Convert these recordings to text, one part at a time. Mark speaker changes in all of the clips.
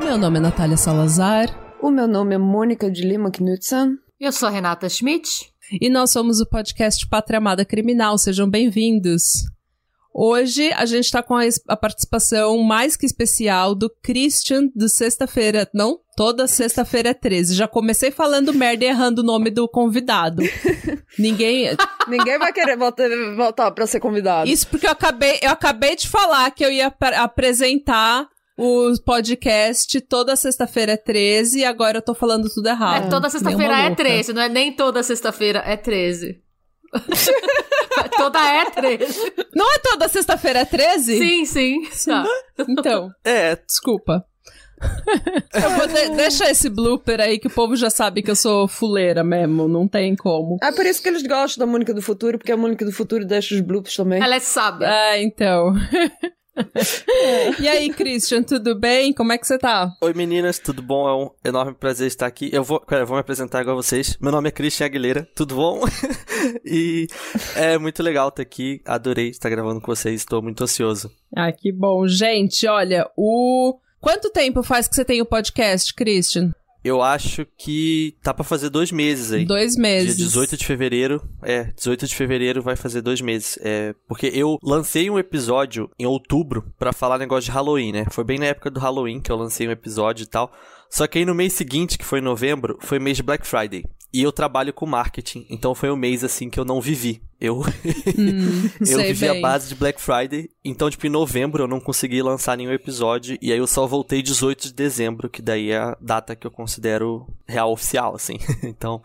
Speaker 1: Meu nome é Natália Salazar
Speaker 2: O meu nome é Mônica de Lima Knudsen.
Speaker 3: Eu sou a Renata Schmidt.
Speaker 1: E nós somos o podcast Pátria Amada Criminal. Sejam bem-vindos. Hoje a gente tá com a, a participação mais que especial do Christian do Sexta-feira. Não, toda sexta-feira é 13. Já comecei falando merda e errando o nome do convidado. Ninguém.
Speaker 2: Ninguém vai querer voltar, voltar pra ser convidado.
Speaker 1: Isso porque eu acabei, eu acabei de falar que eu ia ap- apresentar o podcast toda sexta-feira é 13 e agora eu tô falando tudo errado.
Speaker 3: É, toda sexta-feira é
Speaker 1: louca.
Speaker 3: 13, não é nem toda sexta-feira é 13. toda é 13.
Speaker 1: Não é toda sexta-feira é 13?
Speaker 3: Sim, sim. Tá.
Speaker 1: Então,
Speaker 4: É,
Speaker 1: desculpa. Eu vou de deixa esse blooper aí que o povo já sabe que eu sou fuleira mesmo, não tem como.
Speaker 2: É por isso que eles gostam da Mônica do Futuro, porque a Mônica do Futuro deixa os bloops também.
Speaker 3: Ela é sábia.
Speaker 1: É, então. e aí, Christian, tudo bem? Como é que você tá?
Speaker 4: oi meninas, tudo bom? É um enorme prazer estar aqui. Eu vou, pera, eu vou me apresentar igual a vocês. Meu nome é Christian Aguilera, tudo bom? e é muito legal estar aqui. Adorei estar gravando com vocês, estou muito ansioso.
Speaker 1: Ah, que bom. Gente, olha, o. Quanto tempo faz que você tem o podcast, Christian?
Speaker 4: Eu acho que tá pra fazer dois meses aí.
Speaker 1: Dois meses.
Speaker 4: Dia 18 de fevereiro. É, 18 de fevereiro vai fazer dois meses. É, porque eu lancei um episódio em outubro pra falar negócio de Halloween, né? Foi bem na época do Halloween que eu lancei um episódio e tal. Só que aí no mês seguinte, que foi em novembro, foi mês de Black Friday. E eu trabalho com marketing, então foi um mês assim que eu não vivi. Eu,
Speaker 1: Hum,
Speaker 4: eu vivi a
Speaker 1: bem.
Speaker 4: base de Black Friday, então tipo em novembro eu não consegui lançar nenhum episódio e aí eu só voltei 18 de dezembro, que daí é a data que eu considero real oficial, assim. então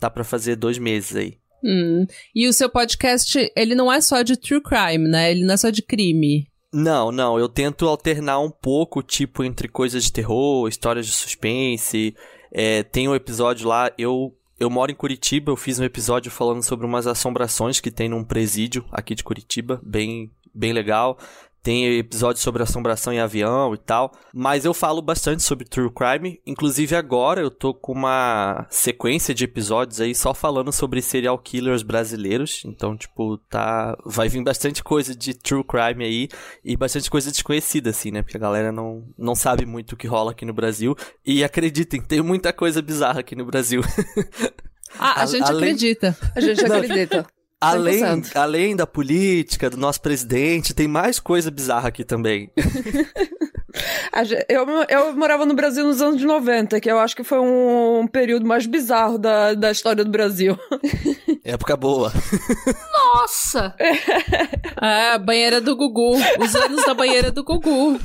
Speaker 4: dá pra fazer dois meses aí.
Speaker 1: Hum. E o seu podcast, ele não é só de true crime, né? Ele não é só de crime.
Speaker 4: Não, não, eu tento alternar um pouco, tipo, entre coisas de terror, histórias de suspense. É, tem um episódio lá, eu, eu moro em Curitiba, eu fiz um episódio falando sobre umas assombrações que tem num presídio aqui de Curitiba, bem, bem legal. Tem episódio sobre assombração em avião e tal. Mas eu falo bastante sobre true crime. Inclusive agora eu tô com uma sequência de episódios aí só falando sobre serial killers brasileiros. Então, tipo, tá. Vai vir bastante coisa de true crime aí. E bastante coisa desconhecida, assim, né? Porque a galera não, não sabe muito o que rola aqui no Brasil. E acreditem, tem muita coisa bizarra aqui no Brasil.
Speaker 1: Ah, a
Speaker 4: A-
Speaker 1: gente
Speaker 4: além-
Speaker 1: acredita.
Speaker 2: A gente acredita.
Speaker 4: Além,
Speaker 2: 100%.
Speaker 4: além da política, do nosso presidente, tem mais coisa bizarra aqui também.
Speaker 2: Eu, eu morava no Brasil nos anos 90, que eu acho que foi um período mais bizarro da, da história do Brasil.
Speaker 4: Época boa.
Speaker 3: Nossa!
Speaker 1: É, banheira do Gugu. Os anos da banheira do Gugu.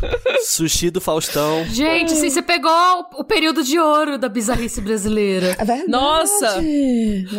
Speaker 4: Sushi do Faustão.
Speaker 3: Gente, assim, você pegou o, período de ouro da bizarrice brasileira.
Speaker 2: É verdade.
Speaker 1: Nossa!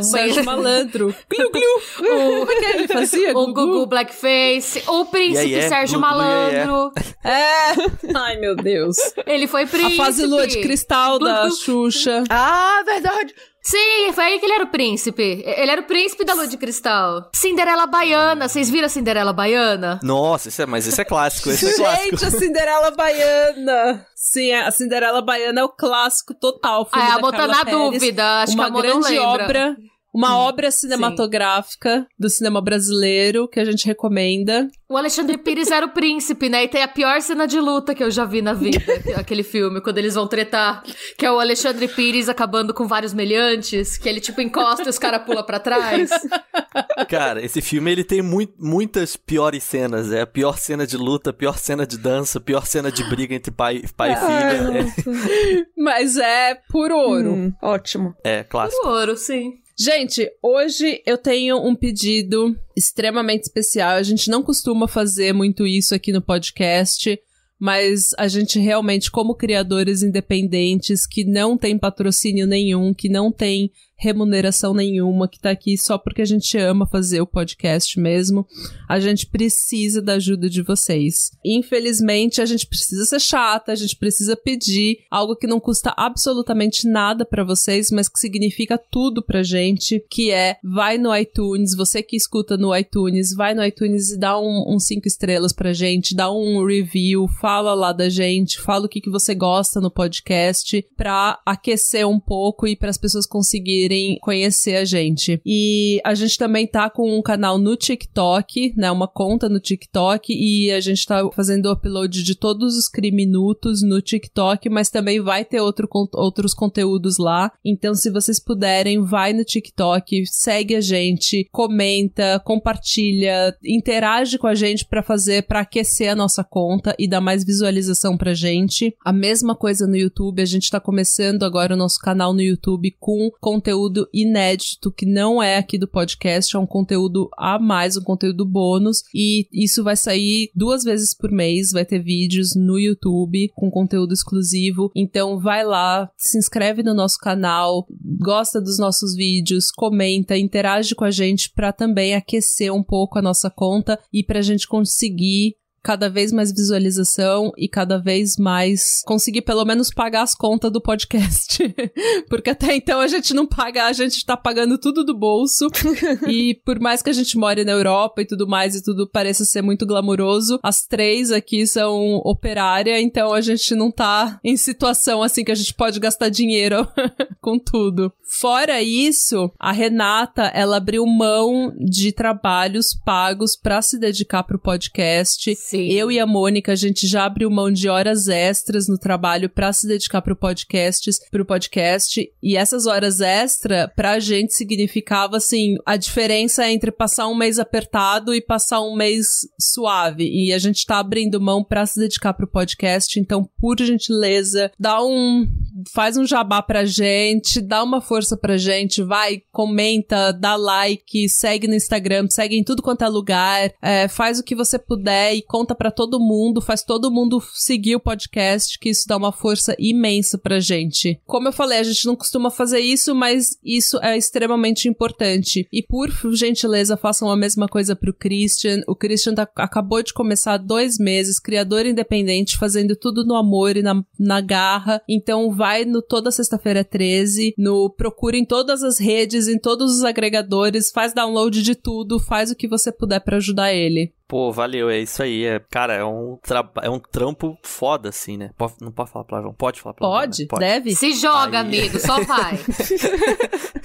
Speaker 1: Sérgio Malandro. Glu, glu.
Speaker 3: O,
Speaker 1: é que ele fazia?
Speaker 3: o Gugu Blackface, o príncipe
Speaker 4: Yeah, yeah.
Speaker 3: Sérgio
Speaker 4: Glu, glu, yeah, yeah.
Speaker 3: Malandro.
Speaker 1: É. Ai, meu Deus.
Speaker 3: Ele foi
Speaker 1: A
Speaker 3: príncipe.
Speaker 1: fase lua de cristal da
Speaker 3: glu.
Speaker 1: Xuxa.
Speaker 2: Ah, verdade.
Speaker 3: Sim, foi aí que ele era o príncipe. Ele era o príncipe da lua de cristal. Cinderela Baiana. Vocês viram a Cinderela Baiana?
Speaker 4: Nossa, isso é, mas isso é clássico, isso é clássico.
Speaker 1: Gente, a Cinderela Baiana. Sim, a Cinderela Baiana é o clássico total. filme
Speaker 3: Ah, a tá
Speaker 1: Carla
Speaker 3: na
Speaker 1: Pérez.
Speaker 3: dúvida. Acho
Speaker 1: uma
Speaker 3: que a
Speaker 1: grande obra, uma obra cinematográfica do cinema brasileiro que a gente recomenda.
Speaker 3: O Alexandre Pires era o príncipe, né? E tem a pior cena de luta que eu já vi na vida, aquele filme, quando eles vão tretar. Que é o Alexandre Pires acabando com vários meliantes, que ele tipo encosta e os caras pulam pra trás.
Speaker 4: Cara, esse filme ele tem mui- muitas piores cenas. É a pior cena de luta, pior cena de dança, pior cena de briga entre pai, pai e filha.
Speaker 1: Mas é por ouro.
Speaker 2: Hum, ótimo.
Speaker 4: É, é clássico.
Speaker 3: O ouro, sim.
Speaker 1: Gente, hoje eu tenho um pedido extremamente especial. A gente não costuma fazer muito isso aqui no podcast, mas a gente realmente, como criadores independentes que não tem patrocínio nenhum, que não tem remuneração nenhuma, que tá aqui só porque a gente ama fazer o podcast mesmo. A gente precisa da ajuda de vocês. Infelizmente, a gente precisa ser chata, a gente precisa pedir algo que não custa absolutamente nada para vocês, mas que significa tudo pra gente, que é vai no iTunes, você que escuta no iTunes, vai no iTunes e dá um, um cinco estrelas pra gente, dá um review, fala lá da gente, fala o que, que você gosta no podcast, pra aquecer um pouco e para as pessoas conseguirem conhecer a gente. E a gente também tá com um canal no TikTok, né, uma conta no TikTok e a gente tá fazendo o upload de todos os criminutos no TikTok, mas também vai ter outro, outros conteúdos lá. Então, se vocês puderem, vai no TikTok, segue a gente, comenta, compartilha, interage com a gente para fazer, para aquecer a nossa conta e dar mais visualização pra gente. A mesma coisa no YouTube, a gente tá começando agora o nosso canal no YouTube com conteúdo inédito que não é aqui do podcast, é um conteúdo a mais, um conteúdo bônus e isso vai sair duas vezes por mês, vai ter vídeos no YouTube com conteúdo exclusivo. Então vai lá, se inscreve no nosso canal, gosta dos nossos vídeos, comenta, interage com a gente para também aquecer um pouco a nossa conta e para a gente conseguir cada vez mais visualização e cada vez mais conseguir pelo menos pagar as contas do podcast. Porque até então a gente não paga, a gente tá pagando tudo do bolso. e por mais que a gente more na Europa e tudo mais e tudo pareça ser muito glamuroso, as três aqui são operária, então a gente não tá em situação assim que a gente pode gastar dinheiro com tudo. Fora isso, a Renata, ela abriu mão de trabalhos pagos para se dedicar pro podcast.
Speaker 3: Sim.
Speaker 1: Eu e a Mônica, a gente já abriu mão de horas extras no trabalho para se dedicar pro podcast, pro podcast, e essas horas extra pra gente significava assim, a diferença entre passar um mês apertado e passar um mês suave. E a gente tá abrindo mão para se dedicar pro podcast, então por gentileza, dá um faz um jabá pra gente, dá uma força pra gente, vai, comenta, dá like, segue no Instagram, segue em tudo quanto é lugar, é, faz o que você puder e conta para todo mundo, faz todo mundo seguir o podcast, que isso dá uma força imensa pra gente. Como eu falei, a gente não costuma fazer isso, mas isso é extremamente importante. E por gentileza, façam a mesma coisa pro Christian. O Christian tá, acabou de começar dois meses, criador independente, fazendo tudo no amor e na, na garra. Então vai no toda sexta-feira 13, no procura em todas as redes, em todos os agregadores, faz download de tudo, faz o que você puder para ajudar ele.
Speaker 4: Pô, valeu, é isso aí. É, cara, é um, tra... é um trampo foda, assim, né? Pode, não pode falar palavrão? Pode falar palavrão?
Speaker 1: Pode,
Speaker 4: né? pode.
Speaker 1: deve.
Speaker 3: Se joga,
Speaker 4: Aí.
Speaker 3: amigo, só vai.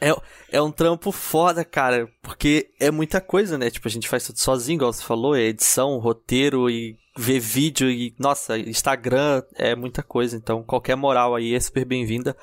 Speaker 4: É, é um trampo foda, cara, porque é muita coisa, né? Tipo, a gente faz tudo sozinho, igual você falou, é edição, roteiro e ver vídeo e, nossa, Instagram é muita coisa. Então, qualquer moral aí é super bem-vinda.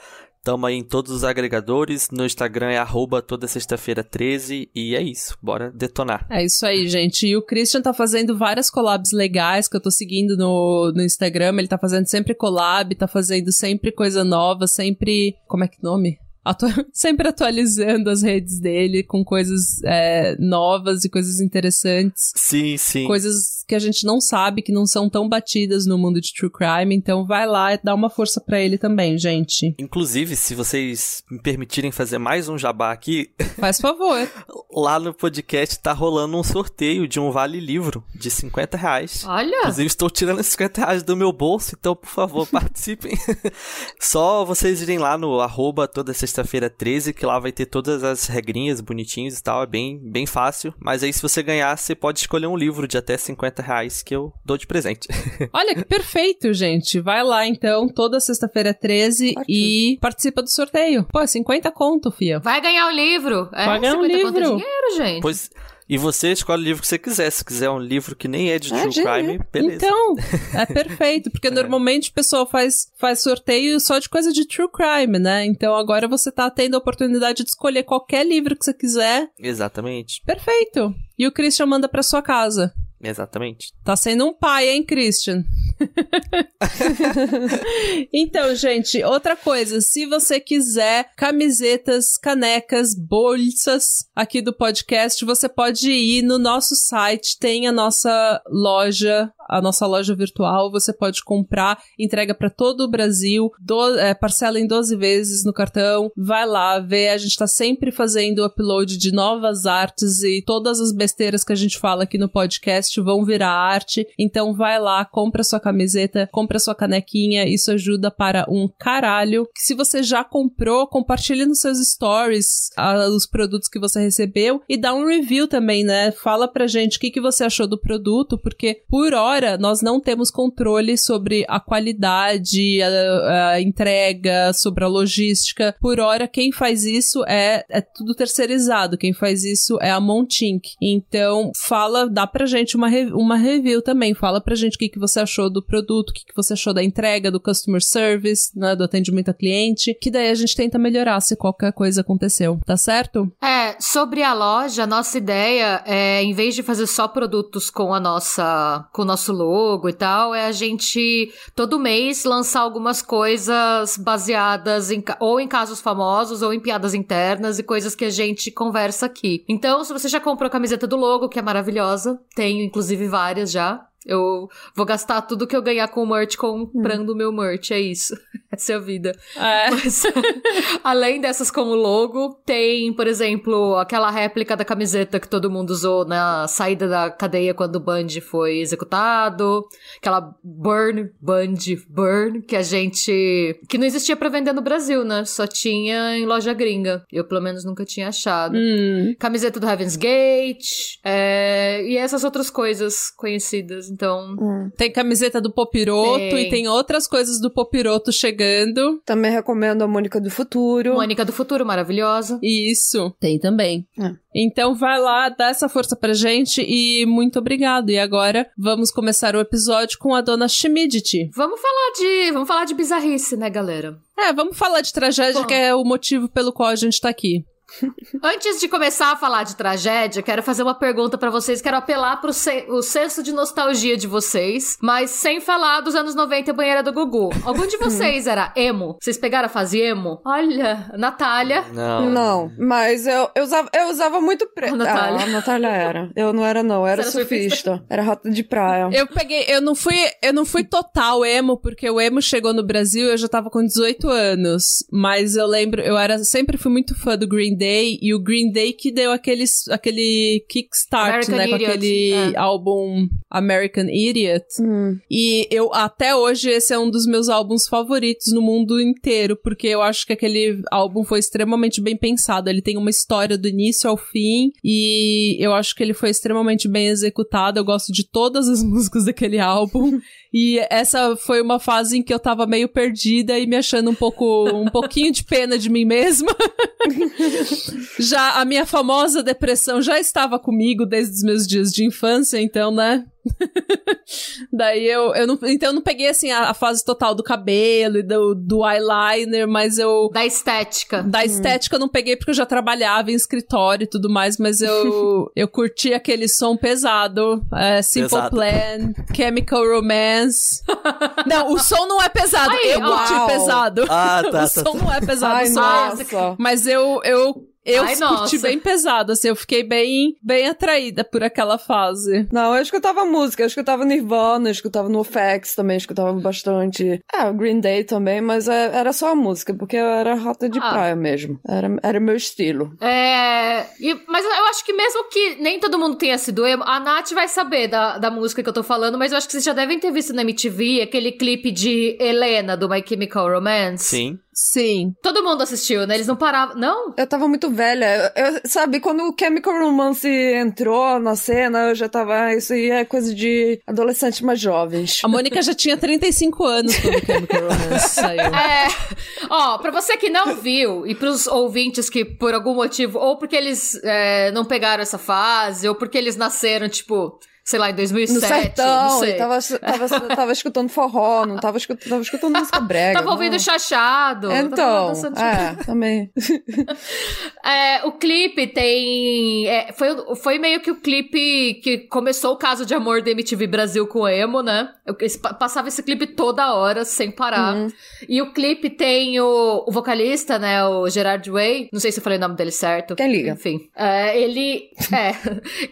Speaker 4: Tamo aí em todos os agregadores. No Instagram é arroba toda sexta-feira 13. E é isso. Bora detonar.
Speaker 1: É isso aí, gente. E o Christian tá fazendo várias collabs legais que eu tô seguindo no, no Instagram. Ele tá fazendo sempre collab, tá fazendo sempre coisa nova, sempre. Como é que nome? Atu- sempre atualizando as redes dele com coisas é, novas e coisas interessantes.
Speaker 4: Sim, sim.
Speaker 1: Coisas que a gente não sabe, que não são tão batidas no mundo de true crime. Então vai lá e dá uma força pra ele também, gente.
Speaker 4: Inclusive, se vocês me permitirem fazer mais um jabá aqui,
Speaker 1: Faz favor.
Speaker 4: lá no podcast tá rolando um sorteio de um vale livro de 50 reais.
Speaker 3: Olha,
Speaker 4: Inclusive, estou tirando esses 50 reais do meu bolso, então, por favor, participem. Só vocês irem lá no arroba toda sexta-feira 13, que lá vai ter todas as regrinhas bonitinhas e tal. É bem, bem fácil. Mas aí, se você ganhar, você pode escolher um livro de até 50 reais que eu dou de presente.
Speaker 1: Olha que perfeito, gente. Vai lá então, toda sexta-feira 13
Speaker 2: Ótimo.
Speaker 1: e participa do sorteio. Pô, é 50 conto, fia.
Speaker 3: vai ganhar o livro. É,
Speaker 1: Vai ganhar um
Speaker 3: 50 conto é
Speaker 1: livro.
Speaker 3: dinheiro, gente.
Speaker 4: pois. E você escolhe o livro que você quiser. Se quiser um livro que nem é de
Speaker 2: É,
Speaker 4: true
Speaker 2: gente,
Speaker 4: crime, beleza.
Speaker 1: Então, é perfeito, porque normalmente o pessoal faz, faz sorteio só de coisa de true crime, né? Então agora você tá tendo a oportunidade de escolher qualquer livro que você quiser.
Speaker 4: Exatamente.
Speaker 1: Perfeito. E o Christian manda pra sua casa.
Speaker 4: Exatamente.
Speaker 1: Tá sendo um pai, hein, Christian? então, gente, outra coisa, se você quiser camisetas, canecas, bolsas aqui do podcast, você pode ir no nosso site, tem a nossa loja a nossa loja virtual, você pode comprar, entrega para todo o Brasil, do, é, parcela em 12 vezes no cartão, vai lá, vê, a gente tá sempre fazendo upload de novas artes e todas as besteiras que a gente fala aqui no podcast vão virar arte, então vai lá, compra sua camiseta, compra sua canequinha, isso ajuda para um caralho. Se você já comprou, compartilhe nos seus stories ah, os produtos que você recebeu e dá um review também, né? Fala pra gente o que, que você achou do produto, porque por hora nós não temos controle sobre a qualidade, a, a entrega, sobre a logística. Por hora, quem faz isso é, é tudo terceirizado. Quem faz isso é a Montink. Então, fala, dá pra gente uma, uma review também. Fala pra gente o que, que você achou do produto, o que, que você achou da entrega, do customer service, né, do atendimento a cliente, que daí a gente tenta melhorar se qualquer coisa aconteceu, tá certo?
Speaker 3: É, sobre a loja, nossa ideia é, em vez de fazer só produtos com a nossa, com o nosso logo e tal, é a gente todo mês lançar algumas coisas baseadas em, ou em casos famosos ou em piadas internas e coisas que a gente conversa aqui. Então, se você já comprou a camiseta do logo, que é maravilhosa, tenho inclusive várias já, eu vou gastar tudo que eu ganhar com o merch comprando o hum. meu merch, é isso. Essa é a vida. É. Mas, além dessas com o logo, tem, por exemplo, aquela réplica da camiseta que todo mundo usou na saída da cadeia quando o Band foi executado. Aquela Burn, Band, Burn, que a gente. que não existia para vender no Brasil, né? Só tinha em loja gringa. Eu, pelo menos, nunca tinha achado.
Speaker 1: Hum.
Speaker 3: Camiseta do Heaven's Gate. É... E essas outras coisas conhecidas. Então.
Speaker 1: Hum. Tem camiseta do Popiroto tem. e tem outras coisas do Popiroto chegando.
Speaker 2: Também recomendo a Mônica do Futuro.
Speaker 3: Mônica do Futuro, maravilhosa.
Speaker 1: Isso, tem também. É. Então vai lá, dá essa força pra gente e muito obrigado. E agora vamos começar o episódio com a dona Schmidt.
Speaker 3: Vamos falar de, vamos falar de bizarrice, né, galera?
Speaker 1: É, vamos falar de tragédia, Bom. que é o motivo pelo qual a gente tá aqui.
Speaker 3: Antes de começar a falar de tragédia, quero fazer uma pergunta para vocês. Quero apelar pro se o senso de nostalgia de vocês, mas sem falar dos anos 90 e banheira do Gugu. Algum de vocês era emo? Vocês pegaram a fase emo? Olha, Natália.
Speaker 2: Não. Não, mas eu, eu, usava, eu usava muito preto.
Speaker 3: Natália.
Speaker 2: Ah, a Natália era. Eu não era, não. Eu era surfista. surfista. Era rota de praia.
Speaker 1: Eu peguei, eu não fui, eu não fui total emo, porque o emo chegou no Brasil eu já tava com 18 anos. Mas eu lembro, eu era, sempre fui muito fã do Green Day Day e o Green Day que deu aquele, aquele kickstart, American né? Idiot. Com aquele é. álbum American Idiot.
Speaker 2: Hum.
Speaker 1: E eu, até hoje, esse é um dos meus álbuns favoritos no mundo inteiro, porque eu acho que aquele álbum foi extremamente bem pensado. Ele tem uma história do início ao fim e eu acho que ele foi extremamente bem executado. Eu gosto de todas as músicas daquele álbum. E essa foi uma fase em que eu tava meio perdida e me achando um pouco, um pouquinho de pena de mim mesma. já a minha famosa depressão já estava comigo desde os meus dias de infância, então, né? Daí eu, eu não, então eu não peguei assim a, a, fase total do cabelo e do, do eyeliner, mas eu.
Speaker 3: Da estética.
Speaker 1: Da hum. estética eu não peguei porque eu já trabalhava em escritório e tudo mais, mas eu, eu curti aquele som pesado. É, Simple pesado. Plan, Chemical Romance. não, o som não é pesado. Ai, eu curti pesado.
Speaker 4: Ah, tá.
Speaker 1: o
Speaker 4: tá,
Speaker 1: som
Speaker 4: tá.
Speaker 1: não é pesado. Ai, o som é... Mas eu, eu eu Ai, curti bem pesado, assim, eu fiquei bem, bem atraída por aquela fase.
Speaker 2: Não, eu escutava música, eu escutava Nirvana, eu escutava no FX também, escutava bastante. É, o Green Day também, mas é, era só a música, porque eu era rota de ah. praia mesmo. Era, era meu estilo.
Speaker 3: É. E, mas eu acho que mesmo que nem todo mundo tenha sido emo, a Nath vai saber da, da música que eu tô falando, mas eu acho que vocês já devem ter visto na MTV aquele clipe de Helena, do My Chemical Romance.
Speaker 4: Sim.
Speaker 1: Sim.
Speaker 3: Todo mundo assistiu, né? Eles não paravam. Não?
Speaker 2: Eu tava muito velha. Eu, sabe, quando o Chemical Romance entrou na cena, eu já tava. Isso aí é coisa de adolescentes mais jovens.
Speaker 1: A Mônica já tinha 35 anos quando o Chemical Romance saiu.
Speaker 3: É. Ó, pra você que não viu, e pros ouvintes que por algum motivo, ou porque eles é, não pegaram essa fase, ou porque eles nasceram, tipo sei lá, em 2007. No sertão, não sei.
Speaker 2: Tava, tava, tava escutando forró, não tava escutando, tava escutando música brega.
Speaker 3: tava ouvindo chachado.
Speaker 2: Então, é, também.
Speaker 3: é, o clipe tem... É, foi, foi meio que o clipe que começou o caso de amor da MTV Brasil com emo, né? Eu, passava esse clipe toda hora, sem parar. Uhum. E o clipe tem o, o vocalista, né, o Gerard Way, não sei se eu falei o nome dele certo.
Speaker 2: Quem liga?
Speaker 3: Enfim. É, ele, é,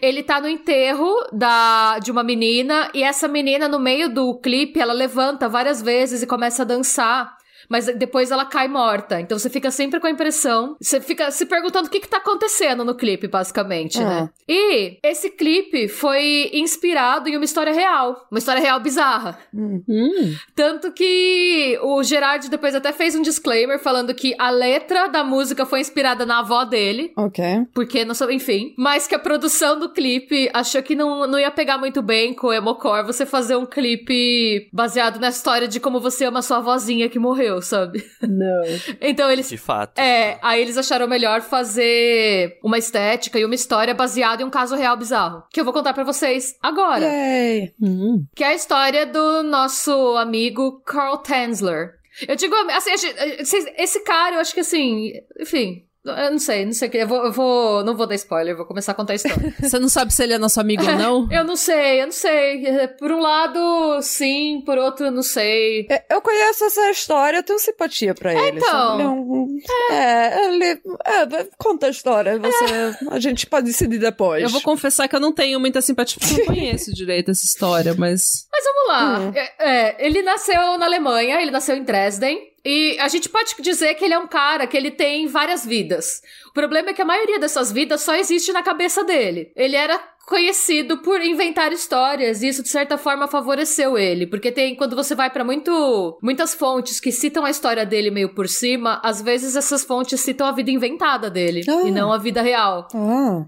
Speaker 3: ele tá no enterro da de uma menina, e essa menina, no meio do clipe, ela levanta várias vezes e começa a dançar mas depois ela cai morta. Então você fica sempre com a impressão, você fica se perguntando o que que tá acontecendo no clipe, basicamente, né?
Speaker 2: Ah.
Speaker 3: E esse clipe foi inspirado em uma história real, uma história real bizarra.
Speaker 1: Hum.
Speaker 3: Tanto que o Gerard depois até fez um disclaimer falando que a letra da música foi inspirada na avó dele,
Speaker 2: Ok.
Speaker 3: porque não sou, enfim, mas que a produção do clipe achou que não, não ia pegar muito bem com o Emocore você fazer um clipe baseado na história de como você ama sua vozinha que morreu, sabe?
Speaker 1: Não.
Speaker 3: Então eles
Speaker 4: De fato.
Speaker 3: é, aí eles acharam melhor fazer uma estética e uma história baseada em um caso real bizarro, que eu vou contar pra vocês agora,
Speaker 2: Yay!
Speaker 1: Hum.
Speaker 3: que é a história do nosso amigo Carl Tanzler. Eu digo, assim, esse cara, eu acho que assim, enfim, eu não sei, não sei o que, eu vou, eu vou, não vou dar spoiler, eu vou começar a contar a história.
Speaker 1: Você não sabe se ele é nosso amigo ou não?
Speaker 3: eu não sei, eu não sei, por um lado, sim, por outro, não sei.
Speaker 2: É, Eu conheço essa história, eu tenho simpatia pra ele.
Speaker 3: então.
Speaker 2: Ele é, um... é, ele. É, conta a história, você... a gente pode decidir depois.
Speaker 1: Eu vou confessar que eu não tenho muita simpatia, porque eu não conheço direito essa história, mas.
Speaker 3: Mas vamos lá. É, é, ele nasceu na Alemanha, ele nasceu em Dresden. E a gente pode dizer que ele é um cara que ele tem várias vidas. O problema é que a maioria dessas vidas só existe na cabeça dele. Ele era conhecido por inventar histórias e isso de certa forma favoreceu ele, porque tem quando você vai pra muito muitas fontes que citam a história dele meio por cima, às vezes essas fontes citam a vida inventada dele
Speaker 2: Ah.
Speaker 3: e não a vida real.
Speaker 2: Ah,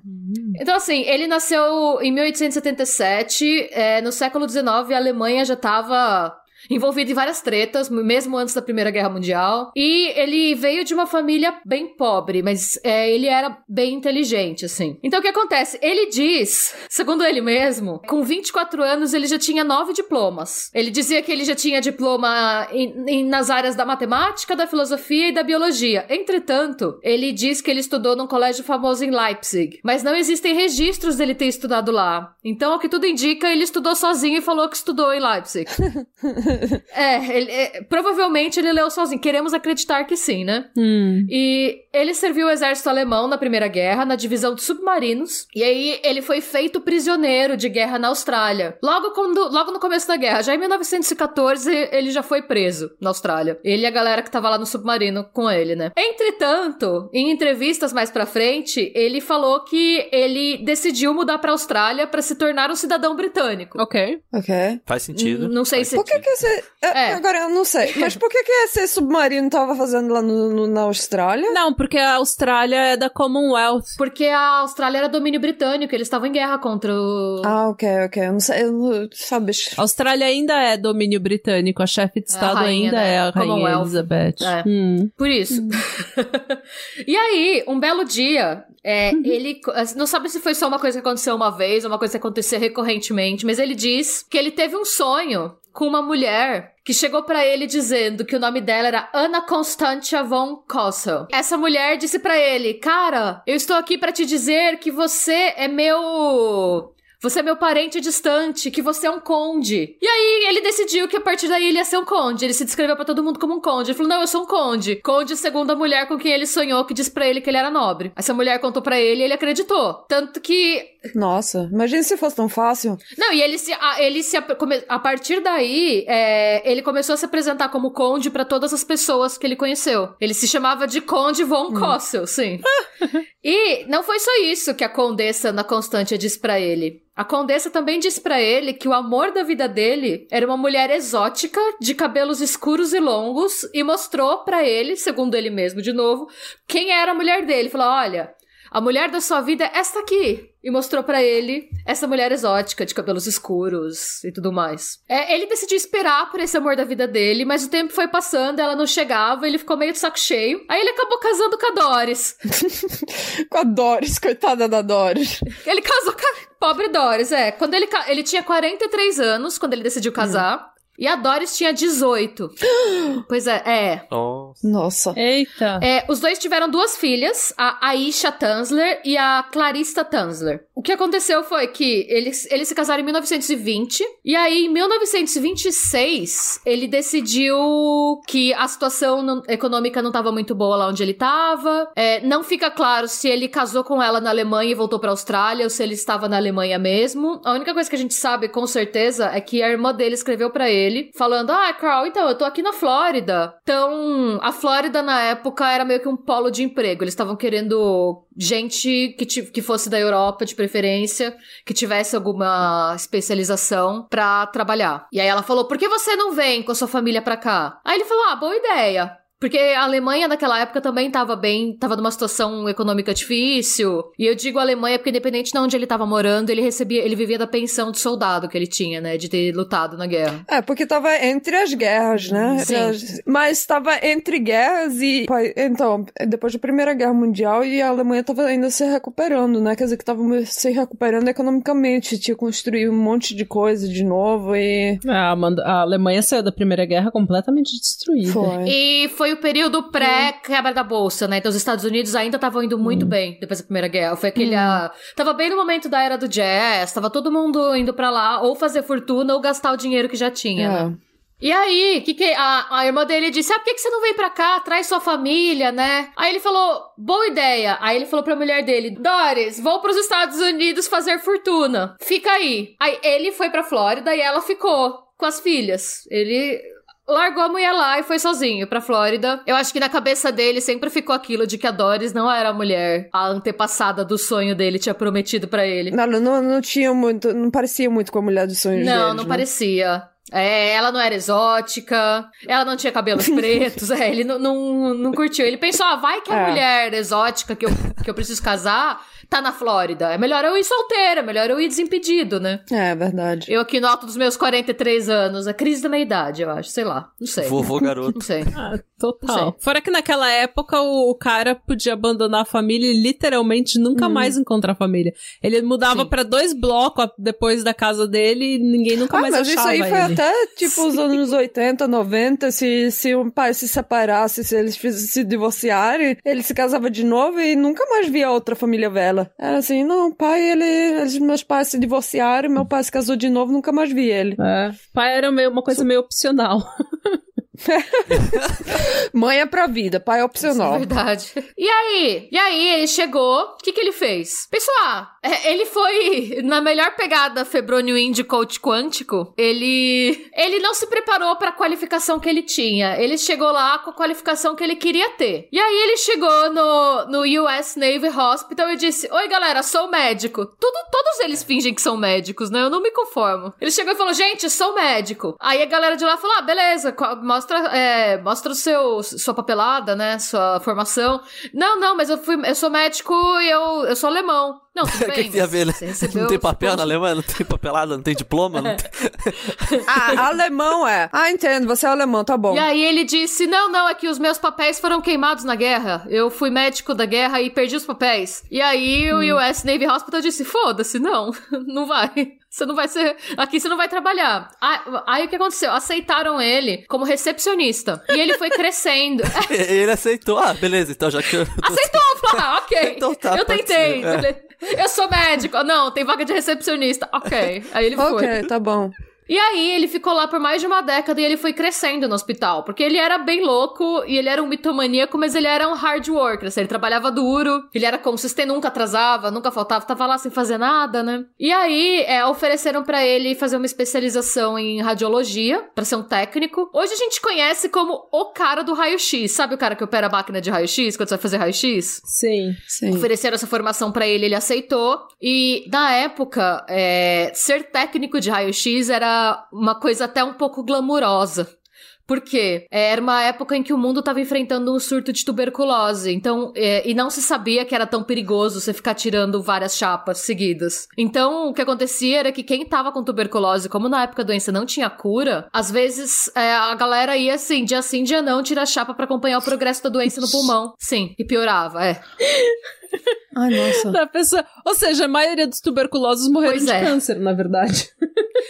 Speaker 3: Então, assim, ele nasceu em 1877. é, no século XIX, a Alemanha já estava envolvida em várias tretas, mesmo antes da Primeira Guerra Mundial. E ele veio de uma família bem pobre, mas é, ele era bem inteligente, assim. Então, o que acontece? Ele diz, segundo ele mesmo, com 24 anos ele já tinha nove diplomas. Ele dizia que ele já tinha diploma em- em- nas áreas da matemática, da filosofia e da biologia. Entretanto, ele diz que ele estudou num colégio famoso em Leipzig, mas não existem registros dele ter estudado lá. Então, ao que tudo indica, ele estudou sozinho e falou que estudou em Leipzig. é, ele- é, provavelmente ele leu sozinho. Queremos acreditar que sim, né?
Speaker 1: Hum.
Speaker 3: E ele serviu o exército alemão na Primeira Guerra, na divisão de submarinos. E aí ele foi feito prisioneiro de guerra na Austrália. Logo, quando, logo no começo da guerra, já em 1914, ele já foi preso na Austrália. Ele e a galera que tava lá no submarino com ele, né? Entretanto, em entrevistas mais pra frente, ele falou que ele decidiu mudar pra Austrália pra se tornar um cidadão britânico.
Speaker 1: Ok.
Speaker 2: ok.
Speaker 4: Faz sentido.
Speaker 3: Não sei
Speaker 4: Faz
Speaker 3: se-
Speaker 2: Por que que esse... é,
Speaker 3: É.
Speaker 2: Agora eu não sei, mas por que que esse submarino tava fazendo lá no, no- na Austrália?
Speaker 1: Não, porque a Austrália é da Commonwealth.
Speaker 3: Porque a Austrália era domínio britânico, eles estavam em guerra contra o.
Speaker 2: Ah, ok, ok. Eu não sei, eu não... sabe...
Speaker 1: A Austrália ainda é domínio britânico, a chefe de Estado
Speaker 3: rainha,
Speaker 1: ainda
Speaker 3: né?
Speaker 1: é a Rainha
Speaker 3: Commonwealth.
Speaker 1: Elizabeth.
Speaker 3: É.
Speaker 1: Hum.
Speaker 3: Por isso. e aí, um belo dia, é,
Speaker 1: Uhum.
Speaker 3: ele. Não sabe se foi só uma coisa que aconteceu uma vez ou uma coisa que acontecia recorrentemente, mas ele diz que ele teve um sonho com uma mulher que chegou pra ele dizendo que o nome dela era Anna Constantia von Kossel. Essa mulher disse pra ele: "Cara, eu estou aqui pra te dizer que você é meu você é meu parente distante, que você é um conde. E aí ele decidiu que a partir daí ele ia ser um conde. Ele se descreveu pra todo mundo como um conde. Ele falou: "Não, eu sou um conde". Conde segundo a mulher com quem ele sonhou que disse pra ele que ele era nobre. Essa mulher contou pra ele e ele acreditou. Tanto que
Speaker 2: Nossa, imagina se fosse tão fácil.
Speaker 3: não, e ele se, a, ele se a partir daí, é, ele começou a se apresentar como conde pra todas as pessoas que ele conheceu. Ele se chamava de Conde von Kossel, sim. e não foi só isso que a condessa Ana Constantia disse pra ele. A condessa também disse pra ele que o amor da vida dele era uma mulher exótica, de cabelos escuros e longos, e mostrou pra ele, segundo ele mesmo de novo, quem era a mulher dele. Falou: olha, a mulher da sua vida é esta aqui. E mostrou pra ele essa mulher exótica, de cabelos escuros e tudo mais. É, ele decidiu esperar por esse amor da vida dele, mas o tempo foi passando, ela não chegava, ele ficou meio de saco cheio. Aí ele acabou casando com a Doris.
Speaker 2: Com a Doris, coitada da Doris.
Speaker 3: Ele casou com a pobre Doris, é. Quando ele, ele tinha 43 anos, quando ele decidiu casar. E a Doris tinha 18. pois é, é.
Speaker 4: Nossa.
Speaker 2: Nossa.
Speaker 1: Eita.
Speaker 3: É, os dois tiveram duas filhas, a Aisha Tanzler e a Clarissa Tanzler. O que aconteceu foi que eles, eles se casaram em 1920, e aí em 1926 ele decidiu que a situação não- econômica não estava muito boa lá onde ele estava. não fica claro se ele casou com ela na Alemanha e voltou pra Austrália ou se ele estava na Alemanha mesmo. A única coisa que a gente sabe com certeza é que a irmã dele escreveu pra ele falando: "Ah, Carl, então eu tô aqui na Flórida". Então, a Flórida na época era meio que um polo de emprego. Eles estavam querendo gente que, que fosse da Europa de preferência, que tivesse alguma especialização pra trabalhar. E aí ela falou: "Por que você não vem com a sua família pra cá?". Aí ele falou: "Ah, boa ideia". Porque a Alemanha naquela época também tava bem, tava numa situação econômica difícil. E eu digo Alemanha porque independente de onde ele tava morando, ele recebia, ele vivia da pensão de soldado que ele tinha, né, de ter lutado na guerra.
Speaker 2: É, porque tava entre as guerras, né?
Speaker 3: Sim.
Speaker 2: Mas tava entre guerras e. Então, depois da Primeira Guerra Mundial e a Alemanha tava ainda se recuperando, né? Quer dizer, que tava se recuperando economicamente, tinha construído um monte de coisa de novo e.
Speaker 1: Ah, Amanda- a Alemanha saiu da Primeira Guerra completamente destruída.
Speaker 2: Foi.
Speaker 3: E foi o período pré-quebra da bolsa, né? Então os Estados Unidos ainda estavam indo muito bem depois da Primeira Guerra. Foi aquele. ah, tava bem no momento da era do jazz, tava todo mundo indo pra lá ou fazer fortuna ou gastar o dinheiro que já tinha, né?
Speaker 2: É.
Speaker 3: E aí, que que a, a irmã dele disse: Ah, por que, que você não vem pra cá? Traz sua família, né? Aí ele falou: Boa ideia. Aí ele falou pra mulher dele: Doris, vou pros Estados Unidos fazer fortuna. Fica aí. Aí ele foi pra Flórida e ela ficou com as filhas. Ele. Largou a mulher lá e foi sozinho pra Flórida. Eu acho que na cabeça dele sempre ficou aquilo de que a Doris não era a mulher, a antepassada do sonho dele tinha prometido pra ele.
Speaker 2: Não, não, não tinha muito. Não parecia muito com a mulher dos sonhos
Speaker 3: Não,
Speaker 2: deles,
Speaker 3: não
Speaker 2: né?
Speaker 3: parecia. É, ela não era exótica, ela não tinha cabelos pretos, é, ele não, não, não curtiu. Ele pensou, ah, vai que a
Speaker 2: É.
Speaker 3: mulher exótica que eu, que eu preciso casar tá na Flórida. É melhor eu ir solteira, é melhor eu ir desimpedido, né?
Speaker 2: É, verdade.
Speaker 3: Eu aqui no alto dos meus 43 anos, a crise da meia-idade, eu acho, sei lá, não sei.
Speaker 4: Vovô garoto.
Speaker 3: Não sei.
Speaker 1: Ah,
Speaker 3: Não
Speaker 1: total.
Speaker 3: sei.
Speaker 1: Fora que naquela época o, o cara podia abandonar a família e literalmente nunca mais encontrar a família. Ele mudava pra dois blocos depois da casa dele e ninguém nunca
Speaker 2: Ah,
Speaker 1: mais
Speaker 2: mas isso
Speaker 1: achava
Speaker 2: aí foi
Speaker 1: ele.
Speaker 2: Até tipo os anos 80, 90. Se, se um pai se separasse, se eles se divorciarem, ele se casava de novo e nunca mais via outra família vela. Era assim, não, pai, ele. Meus pais se divorciaram, meu pai se casou de novo, nunca mais vi ele.
Speaker 1: É. Pai era meio, uma coisa meio opcional.
Speaker 2: Mãe é pra vida, pai é opcional.
Speaker 3: Verdade. E aí? E aí, ele chegou, o que que ele fez? Pessoal, é, ele foi na melhor pegada Febrônio Indie Coach Quântico. Ele ele não se preparou pra qualificação que ele tinha. Ele chegou lá com a qualificação que ele queria ter. E aí ele chegou no, no US Navy Hospital e disse: "Oi, galera, sou médico". Tudo, todos eles fingem que são médicos, né? Eu não me conformo. Ele chegou e falou: "Gente, sou médico". Aí a galera de lá falou: "Ah, beleza, qual- mostra é, mostra o seu sua papelada, né? Sua formação". Não, não, mas eu fui eu sou médico e eu eu sou alemão. Não, tudo
Speaker 4: O
Speaker 3: bem.
Speaker 4: que, que tem a ver, né?
Speaker 3: recebeu
Speaker 4: Não tem papel
Speaker 3: seu
Speaker 4: na Alemanha? Não tem papelada? Não tem diploma? Não tem...
Speaker 2: Ah, alemão é. Ah, entendo, você é alemão, tá bom.
Speaker 3: E aí ele disse: Não, não, é que os meus papéis foram queimados na guerra. Eu fui médico da guerra e perdi os papéis. E aí o US Navy Hospital disse: Foda-se, não, não vai. Você não vai ser. Aqui você não vai trabalhar. Ah, Aí o que aconteceu? Aceitaram ele como recepcionista. E ele foi crescendo.
Speaker 4: Ele aceitou. Ah, beleza, então já que eu. tô-
Speaker 3: Aceitou! Falou, ah, ok.
Speaker 4: Então tá,
Speaker 3: eu tentei.
Speaker 4: ser, é.
Speaker 3: Eu sou médico. Não, tem vaga de recepcionista. Ok. Aí ele foi.
Speaker 2: Ok, tá bom.
Speaker 3: E aí ele ficou lá por mais de uma década e ele foi crescendo no hospital, porque ele era bem louco e ele era um mitomaníaco, mas ele era um hard worker, assim, ele trabalhava duro, ele era consistente, nunca atrasava, nunca faltava, tava lá sem fazer nada, né? E aí é, ofereceram pra ele fazer uma especialização em radiologia, pra ser um técnico. Hoje a gente conhece como o cara do raio-x, sabe o cara que opera a máquina de raio-x quando você vai fazer raio-x?
Speaker 1: Sim.
Speaker 2: Sim.
Speaker 3: Ofereceram essa formação pra ele, ele aceitou. E na época, é, ser técnico de raio-x era uma coisa até um pouco glamurosa. Por quê? É, Era uma época em que o mundo estava enfrentando um surto de tuberculose. Então, é, e não se sabia que era tão perigoso você ficar tirando várias chapas seguidas. Então, o que acontecia era que quem tava com tuberculose, como na época a doença não tinha cura, às vezes é, a galera ia assim, dia sim, dia não, tirar chapa pra acompanhar o progresso da doença no pulmão. Sim, e piorava, é.
Speaker 2: Ai, nossa.
Speaker 1: Da pessoa, ou seja, a maioria dos tuberculosos morreram
Speaker 3: Pois
Speaker 1: de
Speaker 3: é.
Speaker 1: câncer, na verdade.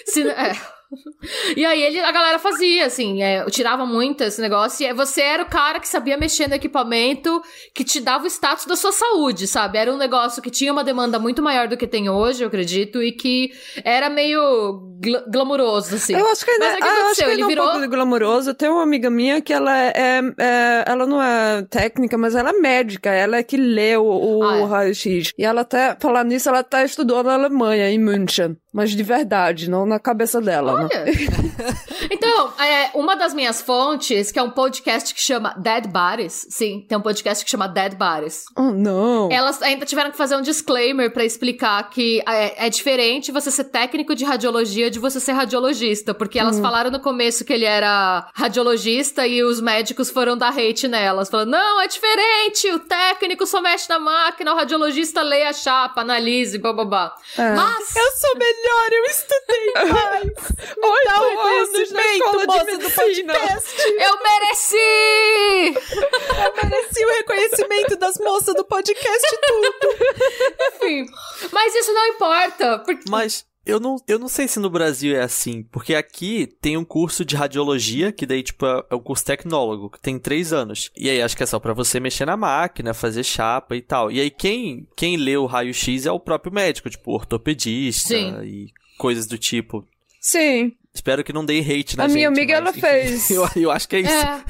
Speaker 3: Se- é. E aí ele, a galera fazia, assim, é, tirava muito esse negócio. E você era o cara que sabia mexer no equipamento, que te dava o status da sua saúde, sabe? Era um negócio que tinha uma demanda muito maior do que tem hoje, eu acredito, e que era meio gl glamuroso, assim.
Speaker 2: Eu acho que ainda,
Speaker 3: Mas o que
Speaker 2: ah, eu acho que
Speaker 3: Ele
Speaker 2: é
Speaker 3: virou-
Speaker 2: um pouco de glamouroso. Tem uma amiga minha que ela é, é- Ela não é técnica, mas ela é médica. Ela é que lê o,
Speaker 3: Ah, é.
Speaker 2: raio-x. E ela até, falar nisso, ela até estudou na Alemanha, em München. Mas de verdade, não na cabeça dela. né?
Speaker 3: Olha. então, é, uma das minhas fontes, que é um podcast que chama Dead Bodies, sim, tem um podcast que chama Dead Bodies.
Speaker 2: Oh, não.
Speaker 3: Elas ainda tiveram que fazer um disclaimer pra explicar que é, é diferente você ser técnico de radiologia de você ser radiologista, porque elas falaram no começo que ele era radiologista e os médicos foram dar hate nelas, falando: "Não, é diferente, o técnico só mexe na máquina, o radiologista lê a chapa, analise, bababá".
Speaker 2: É.
Speaker 3: Mas
Speaker 1: Eu sou melhor, eu estudei mais.
Speaker 2: Oito anos na de
Speaker 1: moça do podcast.
Speaker 3: eu mereci!
Speaker 1: Eu mereci o reconhecimento das moças do podcast tudo.
Speaker 3: Enfim, mas isso não importa, porque
Speaker 4: Mas eu não, eu não sei se no Brasil é assim, porque aqui tem um curso de radiologia, que daí, tipo, é é um curso tecnólogo, que tem três anos. E aí acho que é só pra você mexer na máquina, fazer chapa e tal. E aí quem, quem lê o raio-x é o próprio médico, tipo, ortopedista
Speaker 3: Sim.
Speaker 4: e coisas do tipo.
Speaker 2: Sim.
Speaker 4: Espero que não dê hate na
Speaker 2: A
Speaker 4: gente.
Speaker 2: minha amiga,
Speaker 4: mas,
Speaker 2: ela
Speaker 4: enfim,
Speaker 2: fez.
Speaker 4: Eu, eu acho que é isso.
Speaker 3: É.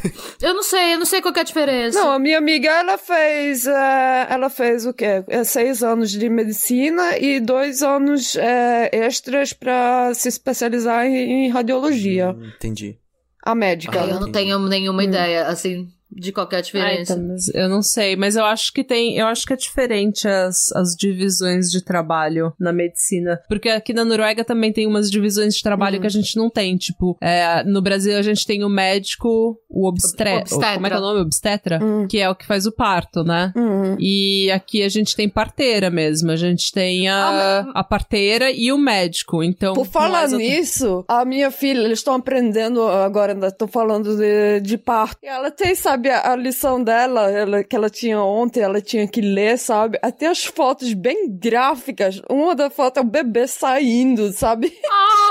Speaker 3: Eu não sei, eu não sei qual que é a diferença.
Speaker 2: Não, a minha amiga, ela fez, eh, ela fez o quê? Eh, Seis anos de medicina e dois anos eh, extras pra se especializar em, em radiologia.
Speaker 4: Hum, entendi.
Speaker 2: A médica.
Speaker 3: Aí eu não tenho nenhuma ideia, assim, de qualquer
Speaker 1: Ah,
Speaker 3: diferença.
Speaker 1: então, eu não sei, mas eu acho que tem, eu acho que é diferente as, as divisões de trabalho na medicina, porque aqui na Noruega também tem umas divisões de trabalho que a gente não tem, tipo, é, no Brasil a gente tem o médico, o obstre...
Speaker 3: Obstetra.
Speaker 1: como é que é o nome? Obstetra?
Speaker 2: Hum.
Speaker 1: Que é o que faz o parto, né?
Speaker 2: Uhum.
Speaker 1: E aqui a gente tem parteira mesmo, a gente tem a, a parteira e o médico, então...
Speaker 2: Por falar nisso, a minha filha, eles estão aprendendo agora, estão falando de, de parto. E ela tem, sabe, a, a lição dela, ela, que ela tinha ontem, ela tinha que ler, sabe? Até as fotos bem gráficas. Uma da foto é o bebê saindo, sabe?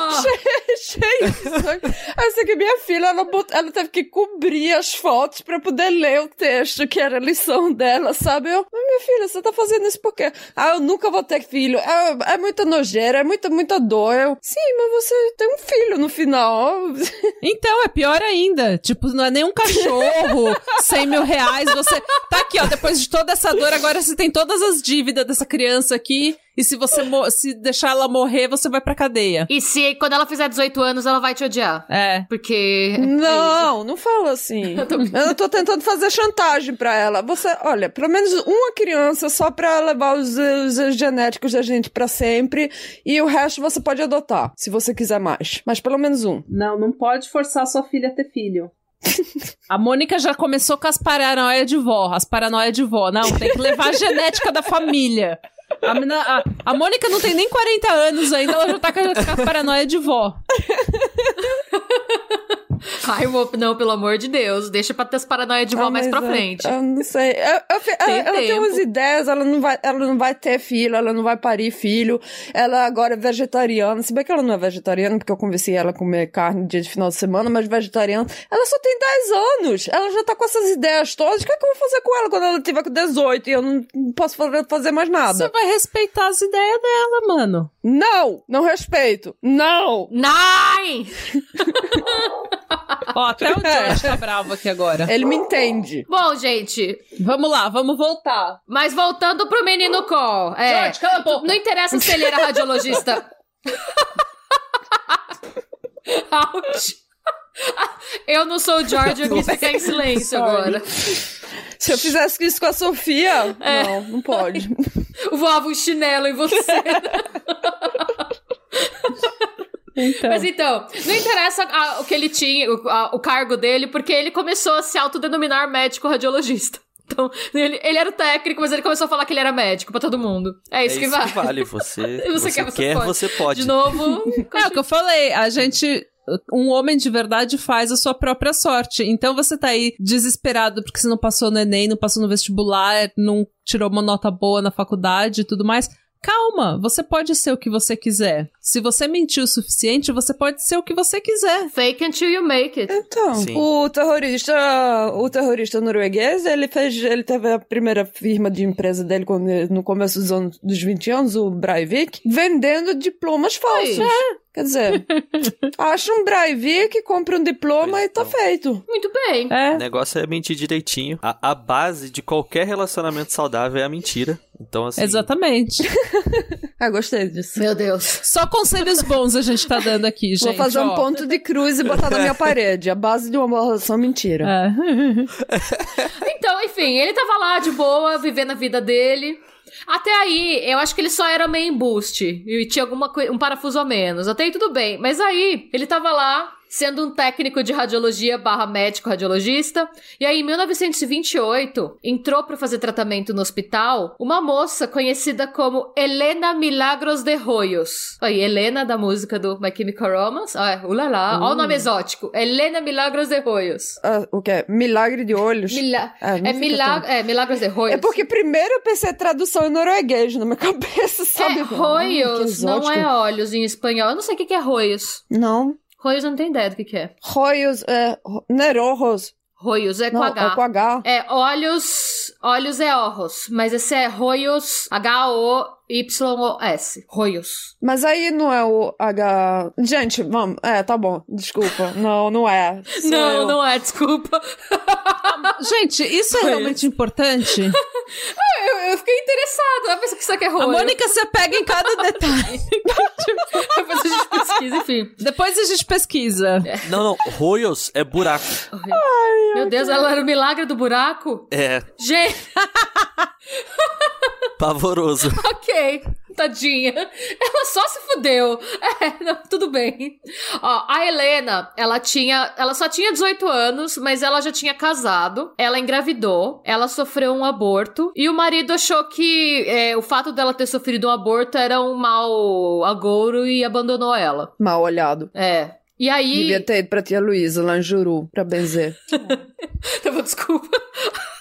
Speaker 3: Ah!
Speaker 2: cheio de sangue. Sei que minha filha, ela, bot... ela teve que cobrir as fotos pra poder ler o texto, que era a lição dela, sabe? Eu, mas minha filha, você tá fazendo isso por quê? Ah, eu nunca vou ter filho. É, é muita nojeira, é muita, muita dor. Eu, sim, mas você tem um filho no final.
Speaker 1: Então, é pior ainda. Tipo, não é nem um cachorro, 100 mil reais. Você tá aqui, ó. Depois de toda essa dor, agora você tem todas as dívidas dessa criança aqui. E se você se deixar ela morrer, você vai pra cadeia.
Speaker 3: E se quando ela fizer 18 anos, ela vai te odiar.
Speaker 1: É.
Speaker 3: Porque.
Speaker 2: Não, não fala assim. Eu tô tentando fazer chantagem pra ela. Você, olha, pelo menos uma criança só pra levar os, os genéticos da gente pra sempre. E o resto você pode adotar, se você quiser mais. Mas pelo menos um.
Speaker 1: Não, não pode forçar sua filha a ter filho. A Mônica já começou com as paranoias de vó. As paranoias de vó. Não, tem que levar a genética da família. A, mina- a- a Mônica não tem nem 40 anos ainda, ela já tá com a, com a paranoia de vó.
Speaker 3: Ai, não, pelo amor de Deus. Deixa pra ter as paranoias de vó
Speaker 2: Ah,
Speaker 3: mais pra
Speaker 2: eu-
Speaker 3: frente.
Speaker 2: Eu, não sei. Eu- eu
Speaker 3: Tem
Speaker 2: ela, ela tem umas ideias, ela não, vai, ela não vai ter filho, ela não vai parir filho. Ela agora é vegetariana. Se bem que ela não é vegetariana, porque eu convenci ela a comer carne dia de final de semana, mas vegetariana. Ela só tem 10 anos. Ela já tá com essas ideias todas. O que, é que eu vou fazer com ela quando ela tiver com 18 e eu não posso fazer, mais
Speaker 1: Você
Speaker 2: nada?
Speaker 1: vai respeitar as ideias dela, mano.
Speaker 2: Não! Não respeito! Não!
Speaker 3: Nai!
Speaker 1: Ó, até o George tá bravo aqui agora.
Speaker 2: Ele me entende.
Speaker 3: Bom, gente,
Speaker 1: Vamos lá, vamos voltar.
Speaker 3: mas voltando pro menino Cole. É,
Speaker 1: George, cala a boca.
Speaker 3: Não interessa se ele era radiologista. Ouch. Eu não sou o George, eu quis ficar em silêncio
Speaker 2: Sorry.
Speaker 3: agora.
Speaker 2: Se eu fizesse isso com a Sofia,
Speaker 3: É.
Speaker 2: não, não pode.
Speaker 3: Voava um chinelo em você.
Speaker 1: Então.
Speaker 3: Mas então, não interessa a- o que ele tinha, o, a- o cargo dele, porque ele começou a se autodenominar médico radiologista. Então, ele, ele era o técnico, mas ele começou a falar que ele era médico pra todo mundo. É isso,
Speaker 4: é
Speaker 3: que,
Speaker 4: isso
Speaker 3: vale.
Speaker 4: que vale. Você,
Speaker 3: Você
Speaker 4: você,
Speaker 3: quer, você
Speaker 4: quer,
Speaker 3: pode.
Speaker 4: você pode.
Speaker 3: De novo,
Speaker 1: É o que eu falei, a gente. Um homem de verdade faz a sua própria sorte. Então você tá aí desesperado porque você não passou no Enem, não passou no vestibular, não tirou uma nota boa na faculdade e tudo mais. calma, você pode ser o que você quiser. Se você mentir o suficiente, você pode ser o que você quiser.
Speaker 3: Fake until you make it.
Speaker 2: Então,
Speaker 4: Sim.
Speaker 2: o terrorista, o terrorista norueguês, ele fez, ele teve a primeira firma de empresa dele quando, no começo dos anos dos 20 anos, o Breivik, vendendo diplomas falsos.
Speaker 3: Aí.
Speaker 2: Quer dizer, acha um Breivik, compra um diploma
Speaker 4: Pois
Speaker 2: e tá
Speaker 4: então.
Speaker 2: feito.
Speaker 3: Muito bem.
Speaker 4: O
Speaker 1: É.
Speaker 4: negócio é mentir direitinho. A, a base de qualquer relacionamento saudável é a mentira. Então, assim.
Speaker 1: Exatamente.
Speaker 2: Ah, gostei disso.
Speaker 3: Meu Deus.
Speaker 1: Só conselhos bons a gente tá dando aqui, gente.
Speaker 2: Vou fazer um
Speaker 1: ó.
Speaker 2: ponto de cruz e botar na minha parede. A base de uma relação mentira.
Speaker 1: É.
Speaker 3: Então, enfim, ele tava lá de boa, vivendo a vida dele. Até aí, eu acho que ele só era meio embuste. E tinha alguma um parafuso a menos. Até aí tudo bem. Mas aí, ele tava lá, sendo um técnico de radiologia barra médico radiologista. E aí, em 1928, entrou pra fazer tratamento no hospital uma moça conhecida como Helena Milagros de Royos. Aí, Helena da música do My Chemical Romance. Ah, ulala. Olha o nome exótico. Helena Milagros de Royos.
Speaker 2: Ah, o quê? Milagre de olhos.
Speaker 3: Mila
Speaker 2: Ah,
Speaker 3: é, milag é Milagros de Royos.
Speaker 2: É porque primeiro eu pensei tradução em norueguês na minha cabeça, sabe?
Speaker 3: É, roios, não é olhos em espanhol. Eu não sei o que que é roios.
Speaker 2: Não.
Speaker 3: Roios eu não tenho ideia do que que é.
Speaker 2: Roios, é. ro- Não é rojos.
Speaker 3: Roios é com
Speaker 2: Não,
Speaker 3: H.
Speaker 2: é com H.
Speaker 3: É, olhos, olhos é orros, mas esse é roios, H-O-Y-O-S. Roios.
Speaker 2: Mas aí não é o H. Gente, vamos. É, tá bom. Desculpa. Não, não é. Sou
Speaker 3: não,
Speaker 2: eu.
Speaker 3: não é, desculpa.
Speaker 1: Gente, isso é realmente importante.
Speaker 3: Eu, eu fiquei interessada, vai pensar que isso aqui é
Speaker 1: A
Speaker 3: roio.
Speaker 1: Mônica se apega em cada detalhe.
Speaker 3: Depois a gente pesquisa, enfim.
Speaker 1: Depois a gente pesquisa.
Speaker 4: Não, não. Royals é buraco.
Speaker 3: Meu Deus, ela era o milagre do buraco?
Speaker 4: É.
Speaker 3: Gente,
Speaker 4: Pavoroso.
Speaker 3: ok. Tadinha. Ela só se fudeu. É, não, tudo bem. Ó, a Helena, ela tinha. Ela só tinha 18 anos, mas ela já tinha casado. Ela engravidou. Ela sofreu um aborto. E o marido achou que é, o fato dela ter sofrido um aborto era um mau agouro e abandonou ela.
Speaker 2: Mal olhado.
Speaker 3: É. E aí.
Speaker 2: Devia ter ido pra tia Luísa, lá em Juru, pra benzer.
Speaker 3: Desculpa.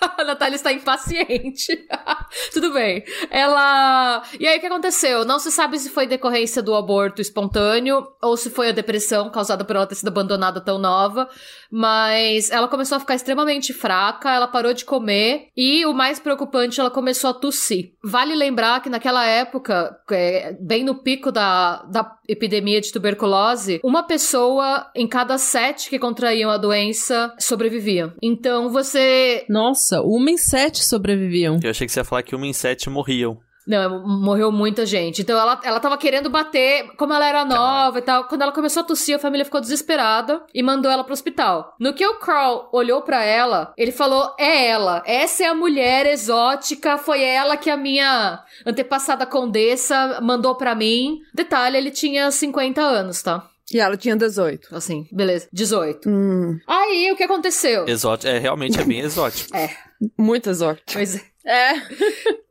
Speaker 3: A Natália está impaciente. Tudo bem. Ela. E aí, o que aconteceu? Não se sabe se foi decorrência do aborto espontâneo ou se foi a depressão causada por ela ter sido abandonada tão nova. Mas ela começou a ficar extremamente fraca, ela parou de comer e o mais preocupante, ela começou a tossir. Vale lembrar que naquela época, é, bem no pico da, da epidemia de tuberculose, uma pessoa em cada sete que contraíam a doença sobreviviam. Então você.
Speaker 1: Nossa, uma em sete sobreviviam.
Speaker 4: Eu achei que você ia falar que uma em sete morriam.
Speaker 3: Não, morreu muita gente. Então ela, ela tava querendo bater, como ela era nova e tal. Quando ela começou a tossir, a família ficou desesperada e mandou ela pro hospital. No que o Carl olhou pra ela, ele falou: É ela, essa é a mulher exótica, foi ela que a minha antepassada condessa mandou pra mim. Detalhe, ele tinha 50 anos, tá?
Speaker 2: E ela tinha 18.
Speaker 3: Assim, beleza, 18.
Speaker 2: Hum,
Speaker 3: Aí o que aconteceu?
Speaker 4: Exótico. É, realmente é bem exótico.
Speaker 2: muito exótico.
Speaker 3: Pois é.
Speaker 1: É.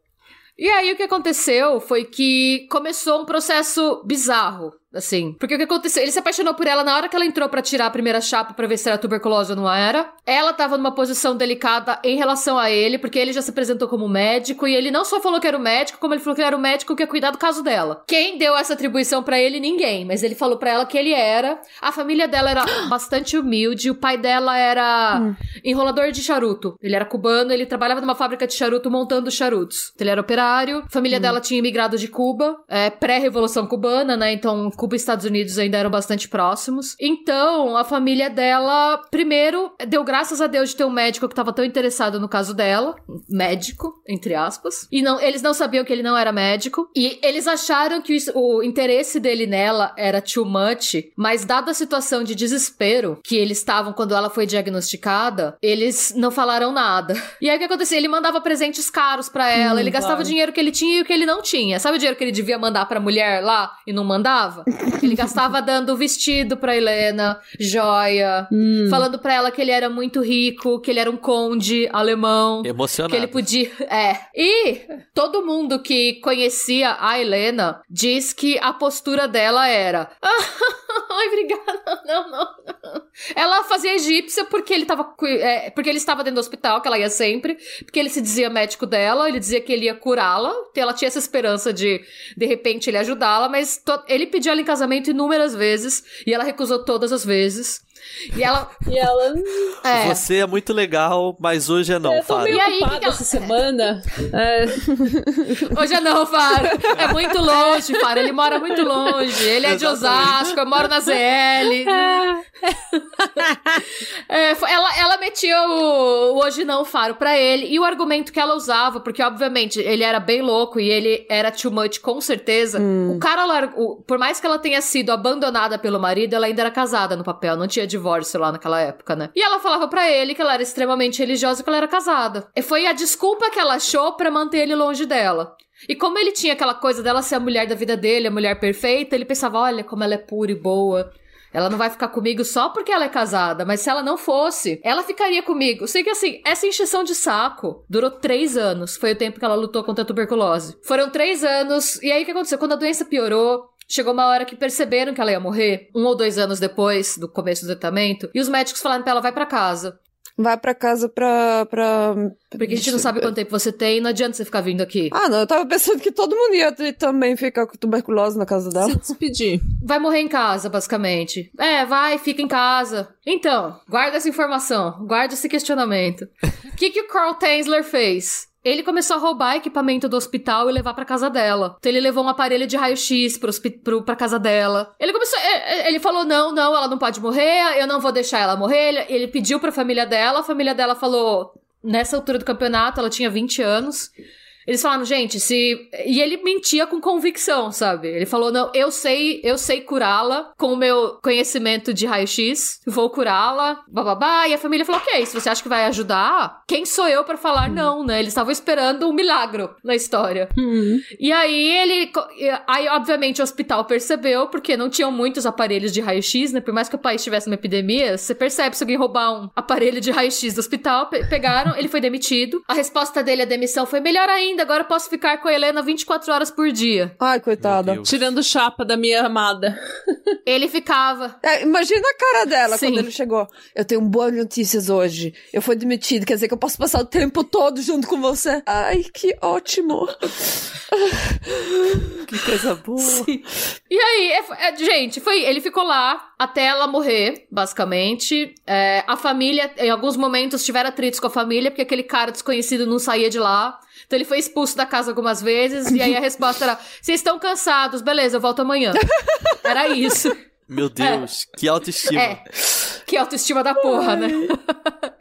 Speaker 3: E aí o que aconteceu foi que começou um processo bizarro, assim. Porque o que aconteceu? Ele se apaixonou por ela na hora que ela entrou pra tirar a primeira chapa pra ver se era tuberculose ou não era. Ela tava numa posição delicada em relação a ele, porque ele já se apresentou como médico e ele não só falou que era o médico, como ele falou que ele era o médico que ia cuidar do caso dela. Quem deu essa atribuição pra ele? Ninguém, mas ele falou pra ela que ele era. A família dela era bastante humilde, o pai dela era enrolador de charuto. Ele era cubano, ele trabalhava numa fábrica de charuto montando charutos. Ele era operário. A família dela tinha imigrado de Cuba, é, pré-revolução cubana, né? Então, Cuba e Estados Unidos ainda eram bastante próximos. Então, a família dela, primeiro, deu graças a Deus de ter um médico que estava tão interessado no caso dela. Médico, entre aspas. E não, eles não sabiam que ele não era médico. E eles acharam que o, o interesse dele nela era too much, mas dada a situação de desespero que eles estavam quando ela foi diagnosticada, eles não falaram nada. E aí o que acontecia? Ele mandava presentes caros pra ela, ele gastava
Speaker 1: claro.
Speaker 3: dinheiro que ele tinha e o que ele não tinha. Sabe o dinheiro que ele devia mandar pra mulher lá e não mandava? Ele gastava dando vestido pra Helena, joia,
Speaker 1: Hum.
Speaker 3: falando pra ela que ele era muito rico, que ele era um conde alemão.
Speaker 4: Emocionado.
Speaker 3: Que ele podia. É. E todo mundo que conhecia a Helena diz que a postura dela era. Ai, obrigada. Não, não. Ela fazia egípcia porque ele tava. é, porque ele estava dentro do hospital, que ela ia sempre. Porque ele se dizia médico dela, ele dizia que ele ia curá-la. Ela tinha essa esperança de, de repente, ele ajudá-la, mas to- ele pediu em casamento inúmeras vezes. E ela recusou todas as vezes. E ela.
Speaker 2: E ela.
Speaker 3: É.
Speaker 4: Você é muito legal, mas hoje é não,
Speaker 2: eu tô
Speaker 4: Fábio.
Speaker 2: meio ocupada essa semana. É,
Speaker 3: Hoje não, Faro. É muito longe, Faro. Ele mora muito longe. Ele é de
Speaker 4: Exatamente.
Speaker 3: Osasco, eu moro na ZL. É, foi- ela, ela metia o, o hoje não, Faro, pra ele. E o argumento que ela usava, porque obviamente ele era bem louco e ele era too much, com certeza. O cara, largou, por mais que ela tenha sido abandonada pelo marido, ela ainda era casada no papel, não tinha divórcio lá naquela época, né? E ela falava pra ele que ela era extremamente religiosa e que ela era casada. E foi a desculpa que ela achou pra manter ele longe dela. E como ele tinha aquela coisa dela ser a mulher da vida dele, a mulher perfeita, ele pensava: olha como ela é pura e boa. Ela não vai ficar comigo só porque ela é casada, mas se ela não fosse, ela ficaria comigo. Sei que assim, essa encheção de saco durou três anos. Foi o tempo que ela lutou contra a tuberculose. Foram três anos, e aí o que aconteceu? Quando a doença piorou, Chegou uma hora que perceberam que ela ia morrer, um ou dois anos depois do começo do tratamento, e os médicos falaram pra ela: vai pra casa.
Speaker 2: vai pra casa pra, pra.
Speaker 3: Porque a gente não sabe quanto tempo você tem, não adianta você ficar vindo aqui.
Speaker 2: Ah, não, eu tava pensando que todo mundo ia também ficar com tuberculose na casa dela.
Speaker 1: Se despedir.
Speaker 3: Vai morrer em casa, basicamente. É, vai, fica em casa. Então, guarda essa informação, guarda esse questionamento. O que, que o Carl Tansler fez? Ele começou a roubar equipamento do hospital e levar pra casa dela. Então ele levou um aparelho de raio-x pro, pra casa dela. Ele começou. é, é, Ele falou: não, não, ela não pode morrer, eu não vou deixar ela morrer. Ele, ele pediu pra família dela, a família dela falou. Nessa altura do campeonato, ela tinha 20 anos. Eles falaram, gente, se. E ele mentia com convicção, sabe? Ele falou, não, eu sei, eu sei curá-la com o meu conhecimento de raio-x, vou curá-la, bababá. E a família falou, ok, se você acha que vai ajudar, quem sou eu pra falar não, né? Eles estavam esperando um milagro na história. E aí ele. Aí, obviamente, o hospital percebeu, porque não tinham muitos aparelhos de raio-x, né? Por mais que o país tivesse uma epidemia, você percebe se alguém roubar um aparelho de raio-x do hospital. pe- pegaram, ele foi demitido. A resposta dele à demissão foi melhor ainda, agora eu posso ficar com a Helena 24 horas por dia.
Speaker 2: Ai, coitada.
Speaker 1: Tirando chapa da minha amada.
Speaker 3: Ele ficava.
Speaker 2: É, imagina a cara dela
Speaker 3: Sim.
Speaker 2: quando ele chegou. Eu tenho boas notícias hoje. Eu fui demitido, quer dizer que eu posso passar o tempo todo junto com você. Ai, que ótimo.
Speaker 4: Que coisa boa.
Speaker 3: E aí, é- é- gente, foi. Ele ficou lá até ela morrer, basicamente. É, a família, em alguns momentos, tiveram atritos com a família, porque aquele cara desconhecido não saía de lá. Então ele foi expulso da casa algumas vezes. E aí a resposta era: vocês estão cansados, beleza, eu volto amanhã. Era isso.
Speaker 4: Meu Deus, que autoestima.
Speaker 3: É. Que autoestima da porra, né?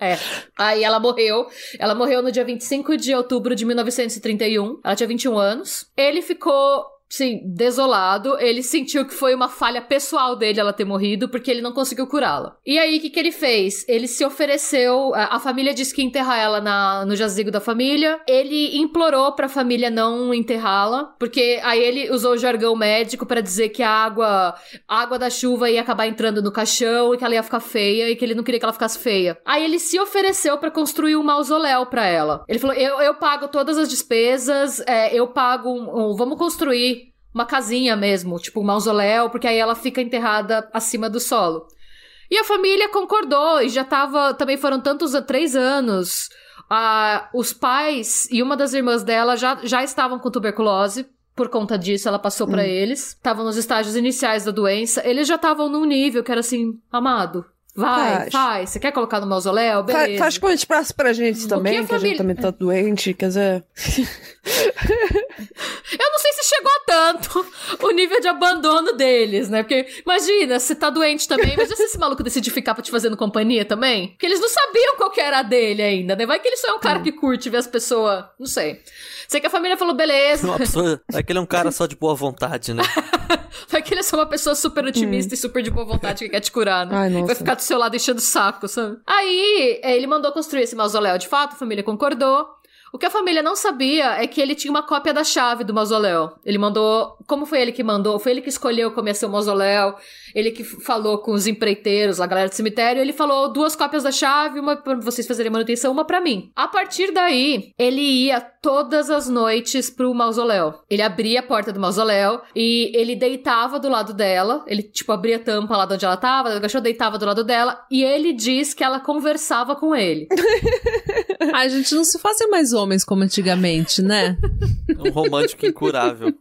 Speaker 3: é. Aí ela morreu. Ela morreu no dia 25 de outubro de 1931. Ela tinha 21 anos. Ele ficou. Sim, desolado. Ele sentiu que foi uma falha pessoal dele ela ter morrido, porque ele não conseguiu curá-la. E aí, o que, que ele fez? Ele se ofereceu. A, a família disse que ia enterrar ela na, no jazigo da família. Ele implorou pra família não enterrá-la, porque aí ele usou o jargão médico pra dizer que a água a água da chuva ia acabar entrando no caixão e que ela ia ficar feia e que ele não queria que ela ficasse feia. Aí ele se ofereceu pra construir um mausoléu pra ela. Ele falou: eu, eu pago todas as despesas, é, eu pago. Um, um- vamos construir uma casinha mesmo, tipo um mausoléu, porque aí ela fica enterrada acima do solo. E a família concordou e já tava. Também foram tantos três anos. Ah, os pais e uma das irmãs dela já, já estavam com tuberculose. Por conta disso, ela passou pra eles. Estavam nos estágios iniciais da doença. Eles já estavam num nível que era assim, amado. Vai,
Speaker 2: Faz.
Speaker 3: faz. Você quer colocar no mausoléu? Beleza.
Speaker 2: faz com a gente praça pra gente também,
Speaker 3: a
Speaker 2: que, a
Speaker 3: família-
Speaker 2: gente também tá doente, quer dizer.
Speaker 3: Eu não sei se chegou a tanto o nível de abandono deles, né? Porque, imagina, você tá doente também, imagina se esse maluco decide ficar pra te fazendo companhia também. Porque eles não sabiam qual que era a dele ainda, né? Vai que ele só é um cara que curte ver as pessoas. Não sei. Sei que a família falou, beleza.
Speaker 4: Uma pessoa. É que ele é um cara só de boa vontade, né?
Speaker 3: Vai que ele é só uma pessoa super otimista e super de boa vontade que quer te curar, né?
Speaker 2: Ai.
Speaker 3: Vai ficar do seu lado enchendo o saco, sabe? Aí, é, ele mandou construir esse mausoléu de fato, a família concordou. O que a família não sabia é que ele tinha uma cópia da chave do mausoléu. Ele mandou. Como foi ele que mandou? Foi ele que escolheu como ia ser o mausoléu. Ele que falou com os empreiteiros, a galera do cemitério. Ele falou duas cópias da chave, uma pra vocês fazerem manutenção, uma para mim. A partir daí, ele ia todas as noites pro mausoléu. Ele abria a porta do mausoléu e ele deitava do lado dela. Ele, tipo, abria a tampa lá de onde ela tava, agachou, deitava do lado dela. E ele diz que ela conversava com ele.
Speaker 1: A gente não se fazem mais homens como antigamente, né?
Speaker 4: Um romântico incurável.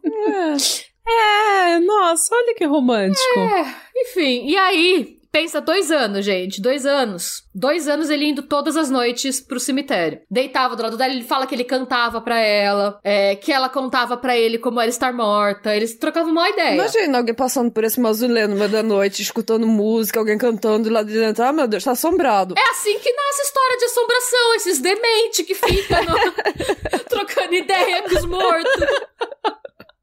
Speaker 1: É, nossa, olha que romântico.
Speaker 3: É, enfim, e aí, pensa, dois anos, gente, dois anos. Dois anos ele indo todas as noites pro cemitério. Deitava do lado dela, ele fala que ele cantava pra ela, é, que ela contava pra ele como era estar morta. Eles trocavam uma ideia.
Speaker 2: Imagina alguém passando por esse mausoléu no meio da noite, escutando música, alguém cantando lá de dentro. Ah, meu Deus, tá assombrado.
Speaker 3: É assim que nasce a história de assombração, esses dementes que ficam no- trocando ideia com os mortos.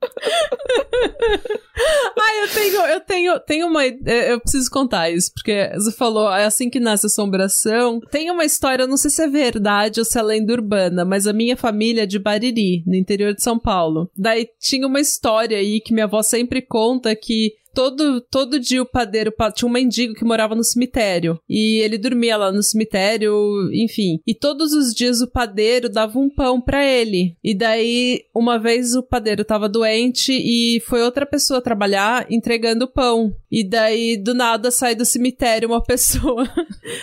Speaker 1: Ai, eu tenho, eu tenho, tenho uma. é, Eu preciso contar isso, porque você falou, é assim que nasce assombração. Tem uma história, não sei se é verdade ou se é lenda urbana, mas a minha família é de Bariri, no interior de São Paulo. Daí tinha uma história aí que minha avó sempre conta que. Todo, todo dia o padeiro pa- tinha um mendigo que morava no cemitério. E ele dormia lá no cemitério, enfim. E todos os dias o padeiro dava um pão pra ele. E daí, uma vez o padeiro tava doente e foi outra pessoa trabalhar entregando o pão. E daí, do nada, sai do cemitério uma pessoa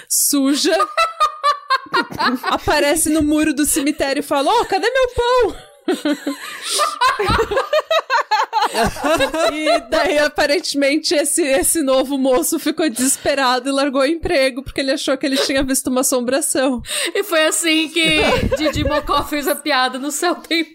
Speaker 1: suja. aparece no muro do cemitério e fala: Ô, cadê meu pão? e daí, aparentemente, esse, esse novo moço ficou desesperado e largou o emprego porque ele achou que ele tinha visto uma assombração.
Speaker 3: E foi assim que Didi Mocó fez a piada no céu tempo.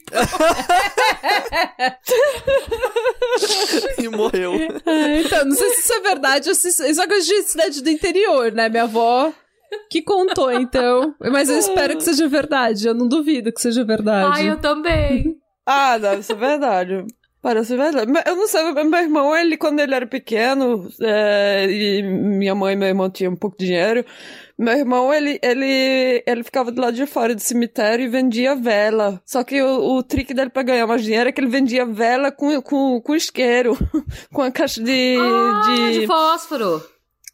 Speaker 4: e morreu.
Speaker 1: É, então, não sei se isso é verdade isso isso é coisa de cidade do interior, né? Minha avó que contou, então. Mas eu espero que seja verdade. Eu não duvido que seja verdade.
Speaker 3: Ai, eu também.
Speaker 2: Ah, deve ser verdade. Parece verdade. Mas Eu não sei, meu irmão, ele, quando ele era pequeno, é, e minha mãe e meu irmão tinham um pouco de dinheiro, meu irmão, ele, ele, ele ficava do lado de fora do cemitério e vendia vela. Só que o, o trick dele pra ganhar mais dinheiro é que ele vendia vela com, com, com isqueiro, com a caixa de...
Speaker 3: Ah, de fósforo.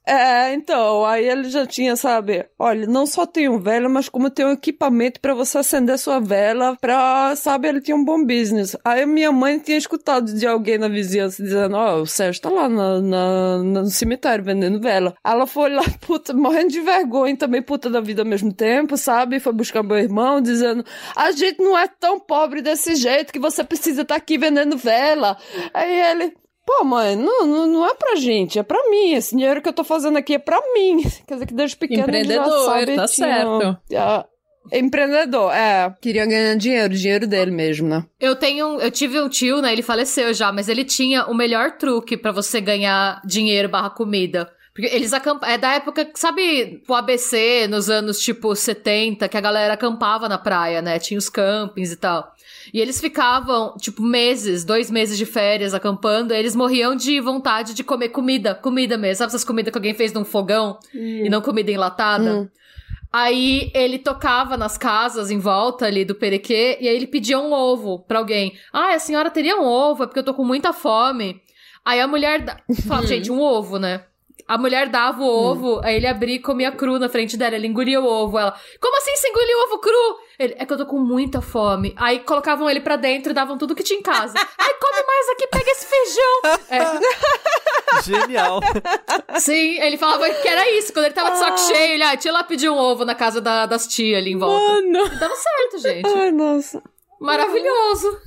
Speaker 2: É, então, aí ele já tinha, sabe, olha, não só tem um vela, mas como tem um equipamento pra você acender sua vela, pra, sabe, ele tinha um bom business. Aí minha mãe tinha escutado de alguém na vizinhança dizendo, ó, o Sérgio tá lá na, na- no cemitério vendendo vela. Ela foi lá, puta, morrendo de vergonha, também puta da vida ao mesmo tempo, sabe, foi buscar meu irmão, dizendo, a gente não é tão pobre desse jeito que você precisa estar aqui vendendo vela. Aí ele... Pô, mãe, não, não, não é pra gente, é pra mim. Esse dinheiro que eu tô fazendo aqui é pra mim. Quer dizer que desde pequeno ele já
Speaker 1: Empreendedor,
Speaker 2: sabe,
Speaker 1: tá
Speaker 2: tinha-
Speaker 1: certo.
Speaker 2: Ah, empreendedor, é. Queria ganhar dinheiro, dinheiro dele mesmo, né?
Speaker 3: Eu tenho, eu tive um tio, né? Ele faleceu já, mas ele tinha o melhor truque pra você ganhar dinheiro barra comida. Porque eles acampavam. É da época, sabe, o ABC, nos anos tipo 70, que a galera acampava na praia, né? Tinha os campings e tal. E eles ficavam, tipo, meses, dois meses de férias acampando, e eles morriam de vontade de comer comida, comida mesmo. Sabe essas comidas que alguém fez num fogão e não comida enlatada?
Speaker 2: Hum.
Speaker 3: Aí ele tocava nas casas em volta ali do Perequê e aí ele pedia um ovo pra alguém. Ah, a senhora teria um ovo? É porque eu tô com muita fome. Aí a mulher da... falava, gente, um ovo, né? A mulher dava o ovo, aí ele abria e comia cru na frente dela. Ele engolia o ovo. Ela, como assim você engoliu o ovo cru? Ele, é que eu tô com muita fome. Aí colocavam ele pra dentro e davam tudo que tinha em casa. Ai, come mais aqui, pega esse feijão. É.
Speaker 4: Genial.
Speaker 3: Sim, ele falava que era isso. Quando ele tava de saco cheio, ele, ah, tinha lá pedir um ovo na casa da- das tias ali em volta.
Speaker 1: Mano.
Speaker 3: E dava certo, gente.
Speaker 2: Ai, nossa.
Speaker 3: Maravilhoso.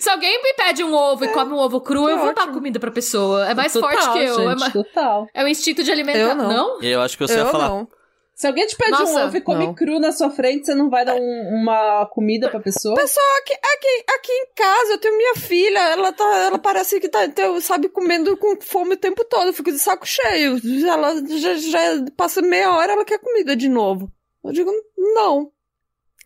Speaker 3: Se alguém me pede um ovo e come um ovo cru, eu vou dar
Speaker 2: ótimo.
Speaker 3: comida pra pessoa. É mais
Speaker 1: Total,
Speaker 3: forte que eu. é,
Speaker 1: gente,
Speaker 3: ma-
Speaker 1: total.
Speaker 3: é o instinto de alimentar.
Speaker 2: Eu não.
Speaker 4: E eu acho que você
Speaker 2: eu
Speaker 4: ia falar.
Speaker 2: não.
Speaker 1: Se alguém te pede
Speaker 3: Nossa,
Speaker 1: um ovo e come
Speaker 2: não.
Speaker 1: cru na sua frente, você não vai dar um- uma comida pra pessoa?
Speaker 2: Pessoal, aqui, aqui, aqui em casa eu tenho minha filha, ela tá, ela parece que tá, então, sabe, comendo com fome o tempo todo, eu fico de saco cheio. Ela já, já passa meia hora, ela quer comida de novo. Eu digo, não.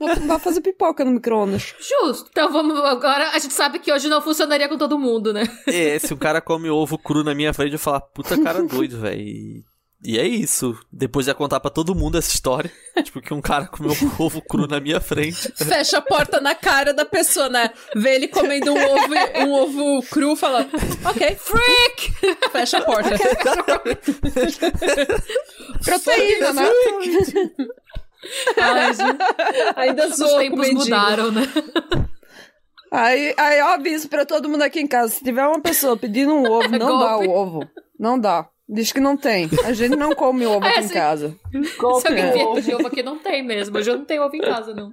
Speaker 2: Vai fazer pipoca no micro-ondas.
Speaker 3: Justo. Então vamos. Agora a gente sabe que hoje não funcionaria com todo mundo, né?
Speaker 4: É, se o cara come ovo cru na minha frente, eu falar, puta cara doido, velho. E é isso. Depois ia contar pra todo mundo essa história. tipo, que um cara comeu um ovo cru na minha frente.
Speaker 1: Fecha a porta na cara da pessoa, né? Vê ele comendo um ovo, um ovo cru, fala, ok, freak! Fecha a porta.
Speaker 2: Proteína, né?
Speaker 3: Ai, gente,
Speaker 1: Ainda
Speaker 3: os
Speaker 1: zoa com o
Speaker 3: tempos
Speaker 1: mendigo.
Speaker 3: mudaram, né?
Speaker 2: Aí, aí eu aviso pra todo mundo aqui em casa: se tiver uma pessoa pedindo um ovo, não dá
Speaker 3: Golpe.
Speaker 2: o ovo. Não dá. Diz que não tem. A gente não come ovo
Speaker 3: É,
Speaker 2: aqui em
Speaker 3: se-
Speaker 2: casa.
Speaker 3: Se alguém vier de ovo aqui, não tem mesmo. Hoje eu não tenho ovo em casa, não.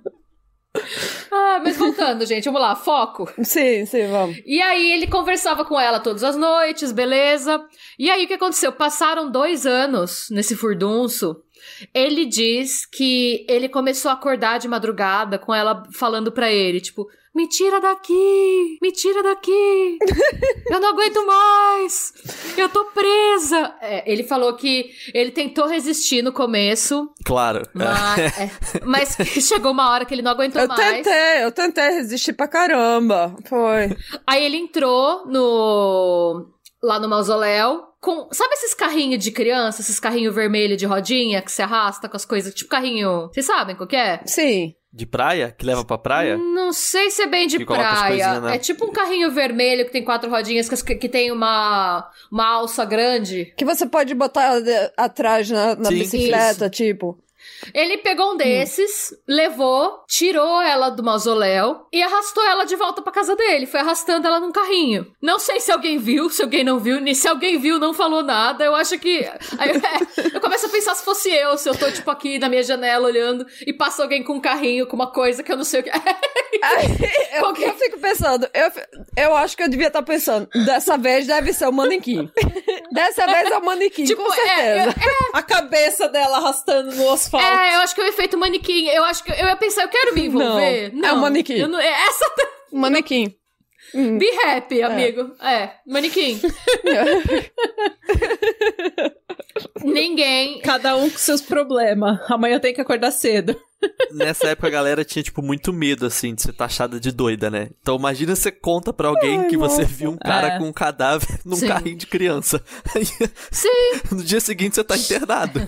Speaker 3: Ah, mas voltando, gente, vamos lá, foco.
Speaker 2: Sim, sim, vamos.
Speaker 3: E aí ele conversava com ela todas as noites, beleza. E aí o que aconteceu? Passaram dois anos nesse furdunço. Ele diz que ele começou a acordar de madrugada com ela falando pra ele, tipo, me tira daqui, me tira daqui, eu não aguento mais, eu tô presa. É, ele falou que ele tentou resistir no começo,
Speaker 4: Claro.
Speaker 3: mas, é, mas chegou uma hora que ele não aguentou
Speaker 2: Eu
Speaker 3: mais.
Speaker 2: tentei, eu tentei resistir pra caramba. Foi.
Speaker 3: Aí ele entrou no lá no mausoléu com, sabe esses carrinhos de criança, esses carrinhos vermelhos de rodinha que se arrasta com as coisas, tipo carrinho, vocês sabem qual que é?
Speaker 2: Sim.
Speaker 4: De praia? Que leva pra praia?
Speaker 3: Não sei se é bem de
Speaker 4: Que coloca as
Speaker 3: praia.
Speaker 4: né?
Speaker 3: É tipo um carrinho vermelho que tem quatro rodinhas que, que tem uma uma alça grande.
Speaker 2: Que você pode botar de- atrás na, na
Speaker 4: Sim.
Speaker 2: bicicleta, tipo.
Speaker 3: Ele pegou um desses, levou, tirou ela do mausoléu e arrastou ela de volta pra casa dele. Foi arrastando ela num carrinho. Não sei se alguém viu, se alguém não viu, nem se alguém viu, não falou nada. Eu acho que. Aí, é, eu começo a pensar se fosse eu, se eu tô, tipo, aqui na minha janela olhando e passa alguém com um carrinho, com uma coisa que eu não sei o que.
Speaker 2: eu,
Speaker 3: Qualquer-
Speaker 2: eu fico pensando, eu, eu acho que eu devia estar pensando, dessa vez deve ser o manequim. Dessa vez é o manequim,
Speaker 3: Tipo,
Speaker 2: com
Speaker 3: é,
Speaker 2: certeza.
Speaker 1: A cabeça dela arrastando no asfalto.
Speaker 3: É, eu acho que é o efeito manequim. Eu acho que eu ia pensar, eu quero me envolver.
Speaker 2: Não, é o manequim.
Speaker 3: eu não- é essa.
Speaker 2: Manequim.
Speaker 3: Be happy, amigo. É, manequim. Ninguém
Speaker 1: Cada um com seus problemas. Amanhã tem que acordar cedo.
Speaker 4: Nessa época a galera tinha, tipo, muito medo, assim, de ser taxada de doida, né? Então imagina você conta pra alguém
Speaker 2: Ai,
Speaker 4: que você
Speaker 2: nossa.
Speaker 4: viu um cara
Speaker 1: É.
Speaker 4: com um cadáver num
Speaker 3: Sim.
Speaker 4: carrinho de criança.
Speaker 3: Sim.
Speaker 4: no dia seguinte você tá internado.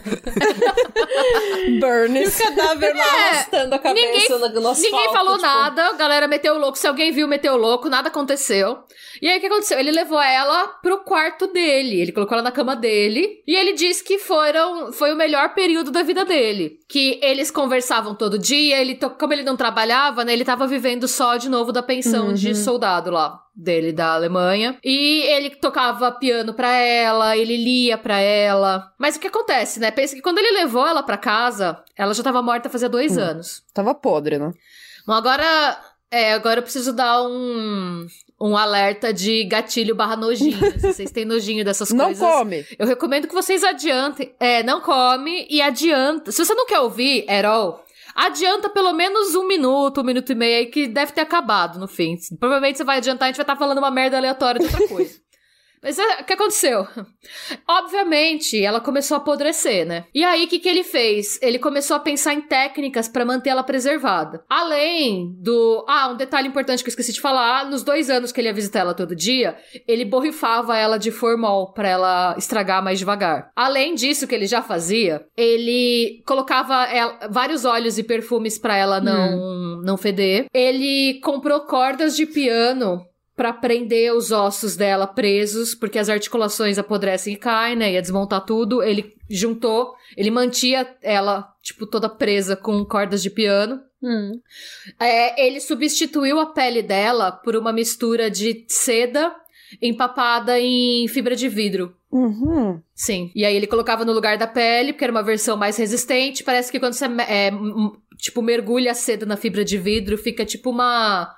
Speaker 2: Burns.
Speaker 1: Cadáver lá
Speaker 3: É,
Speaker 1: arrastando a cabeça
Speaker 3: ninguém-
Speaker 1: no, no asfalto.
Speaker 3: Ninguém falou
Speaker 1: tipo,
Speaker 3: nada, a galera meteu o louco. Se alguém viu, meteu o louco, nada aconteceu. E aí o que aconteceu? Ele levou ela pro quarto dele. Ele colocou ela na cama dele. E ele disse que foram, foi o melhor período da vida dele. Que eles conversavam todo dia. Ele, como ele não trabalhava, né? Ele tava vivendo só de novo da pensão de soldado lá. Dele, da Alemanha. E ele tocava piano pra ela, ele lia pra ela. Mas o que acontece, né? Pensa que quando ele levou ela pra casa, ela já tava morta fazia dois anos.
Speaker 2: Tava podre, né?
Speaker 3: Bom, agora. É, agora eu preciso dar um. Um alerta de gatilho barra nojinho. se vocês têm nojinho dessas
Speaker 2: Não
Speaker 3: coisas.
Speaker 2: come.
Speaker 3: Eu recomendo que vocês adiantem. É, não come e adianta. Se você não quer ouvir, at all, adianta pelo menos um minuto, um minuto e meio aí, que deve ter acabado no fim. Provavelmente você vai adiantar a gente vai estar falando uma merda aleatória de outra coisa. Mas é, o que aconteceu? Obviamente, ela começou a apodrecer, né? E aí, o que, que ele fez? Ele começou a pensar em técnicas pra manter ela preservada. Além do. Ah, um detalhe importante que eu esqueci de falar: nos dois anos que ele ia visitar ela todo dia, ele borrifava ela de formol pra ela estragar mais devagar. Além disso, que ele já fazia, ele colocava ela- vários óleos e perfumes pra ela não, não feder. Ele comprou cordas de piano Pra prender os ossos dela presos, porque as articulações apodrecem e caem, né? Ia desmontar tudo. Ele juntou, ele mantia ela, tipo, toda presa com cordas de piano.
Speaker 1: Hum.
Speaker 3: É, ele substituiu a pele dela por uma mistura de seda empapada em fibra de vidro.
Speaker 2: Uhum.
Speaker 3: Sim. E aí ele colocava no lugar da pele, porque era uma versão mais resistente. Parece que quando você, é, tipo, mergulha a seda na fibra de vidro, fica tipo uma...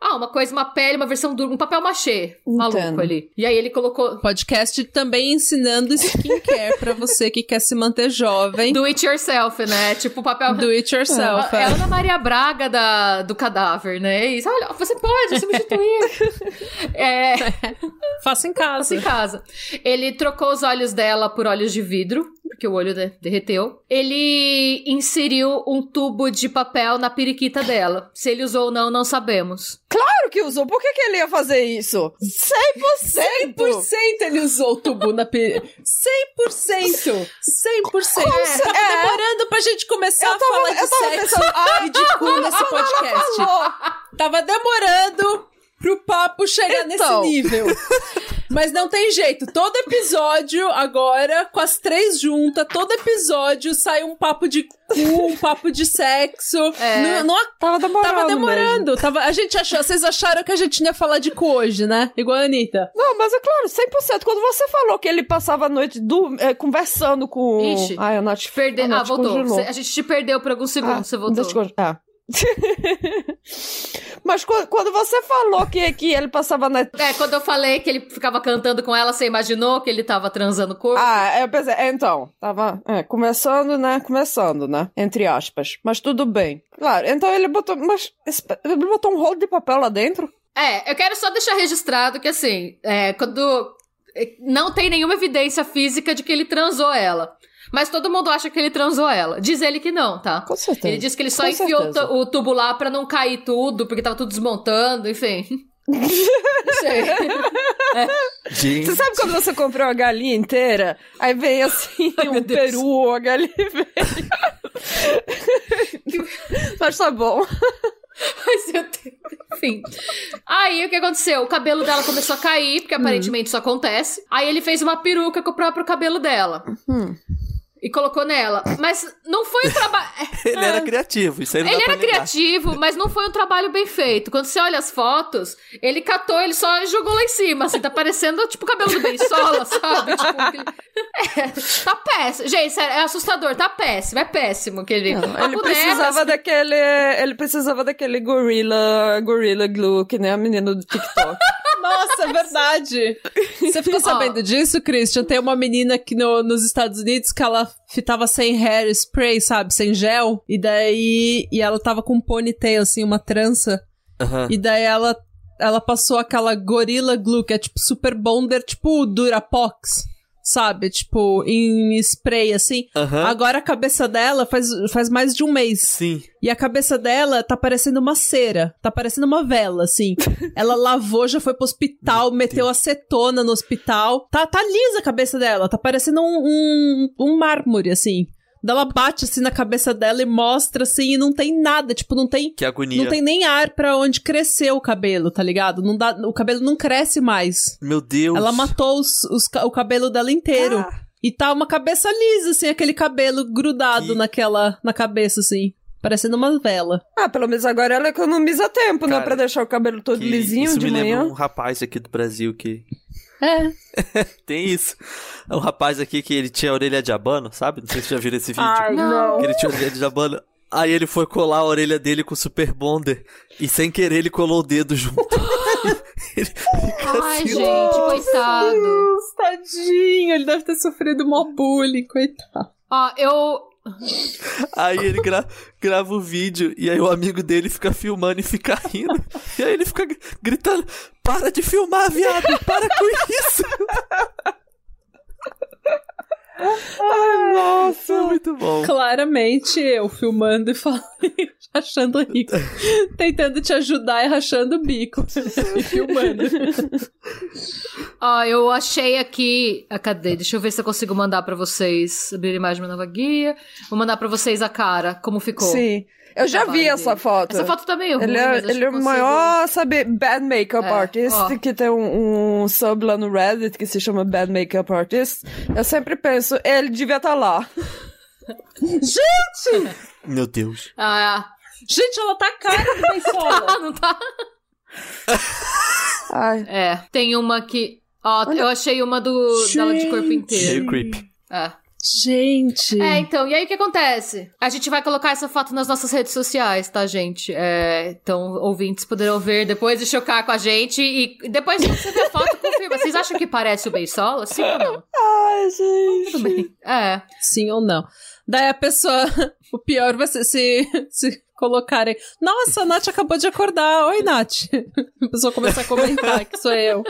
Speaker 3: Ah, uma coisa, uma pele, uma versão dura, um papel machê maluco
Speaker 2: Entendo.
Speaker 3: ali. E aí ele colocou
Speaker 1: Podcast também ensinando skincare pra você que quer se manter jovem.
Speaker 3: do it yourself, né? Tipo papel...
Speaker 1: Do it yourself.
Speaker 3: É
Speaker 1: é.
Speaker 3: a Ana Maria Braga da, do cadáver, né? É Isso, olha, você pode substituir. é,
Speaker 1: Faça em casa.
Speaker 3: em casa. Ele trocou os olhos dela por olhos de vidro, porque o olho derreteu. Ele inseriu um tubo de papel na periquita dela. Se ele usou ou não, não sabemos.
Speaker 2: Claro que usou. Por que, que ele ia fazer isso? 100%!
Speaker 1: 100% ele usou o tubo na pe... 100%! 100%!
Speaker 2: É.
Speaker 1: Tava demorando pra gente começar
Speaker 2: Eu
Speaker 1: a
Speaker 2: tava-
Speaker 1: falar de
Speaker 2: tava
Speaker 1: sexo
Speaker 2: pensando, ai,
Speaker 1: e de cu nesse podcast. Tava demorando pro papo chegar
Speaker 2: Então.
Speaker 1: nesse nível. Mas não tem jeito. Todo episódio, agora, com as três juntas, todo episódio sai um papo de cu, um papo de sexo.
Speaker 3: É.
Speaker 1: Não, não
Speaker 2: Tava demorando.
Speaker 1: Tava demorando. Tava, a gente achou, vocês acharam que a gente não ia falar de cu hoje, né? Igual a Anitta.
Speaker 2: Não, mas é claro, 100%. Quando você falou que ele passava a noite do, eh, conversando com...
Speaker 3: Ixi.
Speaker 2: Ai, a Nath,
Speaker 3: Perde...
Speaker 2: a
Speaker 3: Ah, voltou. Cê- A gente te perdeu por alguns segundos,
Speaker 2: Ah,
Speaker 3: você voltou.
Speaker 2: deixa eu conge- ah. Mas qu- quando você falou que, que ele passava na...
Speaker 3: É, quando eu falei que ele ficava cantando com ela, você imaginou que ele tava transando o corpo?
Speaker 2: Ah, eu pensei, é, então, tava é, começando, né, começando, né, entre aspas, mas tudo bem. Claro, então ele botou, mas ele botou um rolo de papel lá dentro?
Speaker 3: É, eu quero só deixar registrado que, assim, é, quando. é, Não tem nenhuma evidência física de que ele transou ela. Mas todo mundo acha que ele transou ela. Diz ele que não, tá?
Speaker 2: Com certeza.
Speaker 3: Ele disse que ele só
Speaker 2: Com
Speaker 3: enfiou o
Speaker 2: certeza.
Speaker 3: tu- o tubo lá pra não cair tudo, porque tava tudo desmontando, enfim. Não sei.
Speaker 4: Gente,
Speaker 2: Você sabe quando você comprou uma galinha inteira? Aí vem assim,
Speaker 3: Ai,
Speaker 2: um
Speaker 3: Deus.
Speaker 2: peru, a galinha vem. Mas tá bom.
Speaker 3: Mas eu tenho... Enfim. Aí, o que aconteceu? O cabelo dela começou a cair, porque aparentemente isso acontece. Aí ele fez uma peruca com o próprio cabelo dela.
Speaker 2: Hum.
Speaker 3: E colocou nela. Mas não foi um trabalho...
Speaker 4: ele era criativo, isso aí não
Speaker 3: Ele era criativo, mas não foi um trabalho bem feito. Quando você olha as fotos, ele catou, ele só jogou lá em cima, assim, tá parecendo tipo o cabelo do Bensola, sabe? Tipo, aquele... é, tá péssimo. Gente, sério, é assustador, tá péssimo, é péssimo aquele.
Speaker 2: Não, ele
Speaker 3: boneca,
Speaker 2: precisava
Speaker 3: assim,
Speaker 2: daquele. Ele precisava daquele gorila, gorila glue, que nem a menina do TikTok.
Speaker 1: Nossa, é verdade. Você ficou sabendo disso, Christian? Tem uma menina aqui no- nos Estados Unidos que ela fitava sem hair spray, sabe? Sem gel. E daí. E ela tava com um ponytail, assim, uma trança.
Speaker 4: Aham.
Speaker 1: E daí ela, ela passou aquela Gorilla Glue, que é tipo super bonder, tipo Durapox, sabe? Tipo, em spray, assim.
Speaker 4: Aham.
Speaker 1: Agora a cabeça dela faz, faz mais de um mês.
Speaker 4: Sim.
Speaker 1: E a cabeça dela tá parecendo uma cera. Tá parecendo uma vela, assim. Ela lavou, já foi pro hospital, meteu acetona no hospital. Tá, tá lisa a cabeça dela. Tá parecendo um, um, um mármore, assim. Daí Ela bate assim na cabeça dela e mostra assim, e não tem nada, tipo, não tem
Speaker 4: Que agonia.
Speaker 1: não tem nem ar pra onde crescer o cabelo, tá ligado? Não dá, o cabelo não cresce mais.
Speaker 4: Meu Deus.
Speaker 1: Ela matou os, os o cabelo dela inteiro.
Speaker 2: Ah.
Speaker 1: E tá uma cabeça lisa, assim, aquele cabelo grudado
Speaker 4: Que-
Speaker 1: naquela, na cabeça, assim. Parecendo uma vela.
Speaker 2: Ah, pelo menos agora ela economiza tempo, né?
Speaker 4: Cara,
Speaker 2: Pra deixar o cabelo todo
Speaker 4: Que
Speaker 2: lisinho
Speaker 4: isso
Speaker 2: de
Speaker 4: me
Speaker 2: manhã.
Speaker 4: lembra um rapaz aqui do Brasil que
Speaker 1: É.
Speaker 4: tem isso. É um rapaz aqui que ele tinha a orelha de abano, sabe? Não sei se vocês já viram esse vídeo.
Speaker 2: Ai, não.
Speaker 4: Que ele tinha a orelha de abano. Aí ele foi colar a orelha dele com o Super Bonder. E sem querer ele colou o dedo junto. ele fica
Speaker 3: Ai,
Speaker 4: assim,
Speaker 3: gente, coitado.
Speaker 1: Deus, tadinho. Ele deve ter sofrido mó bullying, coitado.
Speaker 3: Ó, eu.
Speaker 4: Aí ele gra- grava o vídeo e aí o amigo dele fica filmando e fica rindo. E aí ele fica gr- gritando: Para de filmar, viado! Para com isso!
Speaker 2: Ai, nossa.
Speaker 4: Muito bom.
Speaker 1: Claramente eu filmando e falando, achando rico. Tentando te ajudar e rachando o bico. e filmando.
Speaker 3: Ó, eu achei aqui. Ah, cadê? Deixa eu ver se eu consigo mandar pra vocês. Abrir a imagem da nova guia. Vou mandar pra vocês a cara, como ficou.
Speaker 2: Sim. Eu já vi essa
Speaker 3: dele.
Speaker 2: foto.
Speaker 3: Essa foto tá meio ruim,
Speaker 2: Ele é, ele é o
Speaker 3: consigo-
Speaker 2: maior, sabe, bad makeup
Speaker 3: É,
Speaker 2: artist,
Speaker 3: ó.
Speaker 2: que tem um, um sub lá no Reddit que se chama Bad Makeup Artist. Eu sempre penso, ele devia estar lá.
Speaker 4: Meu Deus.
Speaker 3: Ah,
Speaker 1: Gente, ela tá cara do Bensola.
Speaker 3: não tá?
Speaker 2: Ai.
Speaker 3: É. Tem uma que. Ó, eu achei uma do dela de corpo inteiro.
Speaker 4: Meio creepy.
Speaker 3: É.
Speaker 1: Gente.
Speaker 3: É, então, e aí o que acontece? A gente vai colocar essa foto nas nossas redes sociais, tá, gente? É, então, ouvintes poderão ver depois e chocar com a gente. E depois que você ver a foto, confirma. Vocês acham que parece o Beisola? Sim ou não?
Speaker 2: Ai, gente.
Speaker 3: Tudo bem. É.
Speaker 1: Sim ou não? Daí a pessoa. O pior vai ser se, se colocarem. Nossa, a Nath acabou de acordar. Oi, Nath. A pessoa começa a comentar que sou eu.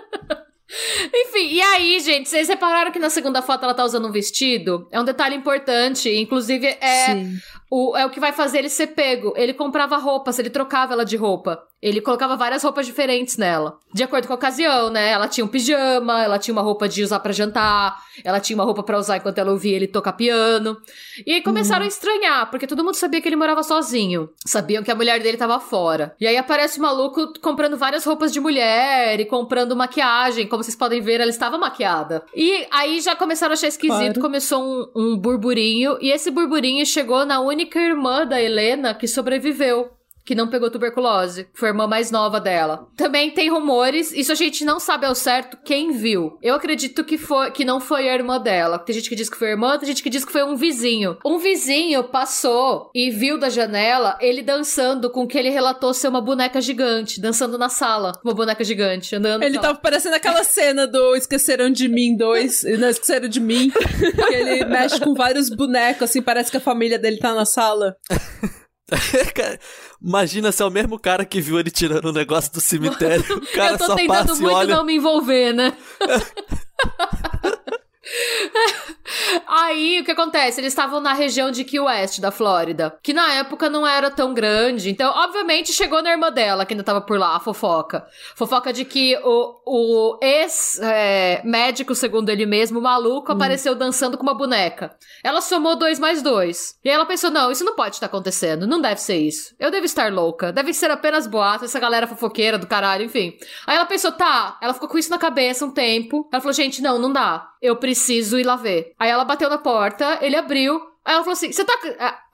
Speaker 3: Enfim, e aí, gente, vocês repararam que na segunda foto ela tá usando um vestido? É um detalhe importante. Inclusive, é,
Speaker 1: Sim.
Speaker 3: o, é o que vai fazer ele ser pego. Ele comprava roupas, ele trocava ela de roupa. Ele colocava várias roupas diferentes nela, de acordo com a ocasião, né? Ela tinha um pijama, ela tinha uma roupa de usar para jantar, ela tinha uma roupa para usar enquanto ela ouvia ele tocar piano. E aí começaram uhum. a estranhar, porque todo mundo sabia que ele morava sozinho. Sabiam que a mulher dele tava fora. E aí aparece o maluco comprando várias roupas de mulher e comprando maquiagem. Como vocês podem ver, ela estava maquiada. E aí já começaram a achar esquisito, claro. começou um, um burburinho. E esse burburinho chegou na única irmã da Helena que sobreviveu que não pegou tuberculose, que foi a irmã mais nova dela. Também tem rumores, isso a gente não sabe ao certo quem viu. Eu acredito que foi que não foi a irmã dela. Tem gente que diz que foi a irmã, tem gente que diz que foi um vizinho. Um vizinho passou e viu da janela ele dançando com o que ele relatou ser uma boneca gigante, dançando na sala, uma boneca gigante, andando.
Speaker 1: Ele tava parecendo aquela cena do Esqueceram de Mim 2, não, Esqueceram de Mim, que ele mexe com vários bonecos, assim, parece que a família dele tá na sala.
Speaker 4: Imagina se é o mesmo cara que viu ele tirando o negócio do cemitério. O cara
Speaker 3: Eu tô
Speaker 4: só
Speaker 3: tentando
Speaker 4: passa
Speaker 3: muito
Speaker 4: olha...
Speaker 3: não me envolver, né? Aí, o que acontece? Eles estavam na região de Key West, da Flórida, que na época não era tão grande. Então, obviamente, chegou na irmã dela, que ainda tava por lá, a fofoca. Fofoca de que o, o ex-médico, é, segundo ele mesmo, maluco, hum. apareceu dançando com uma boneca. Ela somou dois mais dois. E aí ela pensou: não, isso não pode estar acontecendo. Não deve ser isso. Eu devo estar louca. Deve ser apenas boato, essa galera fofoqueira do caralho, enfim. Aí ela pensou: tá. Ela ficou com isso na cabeça um tempo. Ela falou: gente, não, não dá. Eu preciso ir lá ver. Aí ela bateu na porta, ele abriu. Aí ela falou assim: Você tá.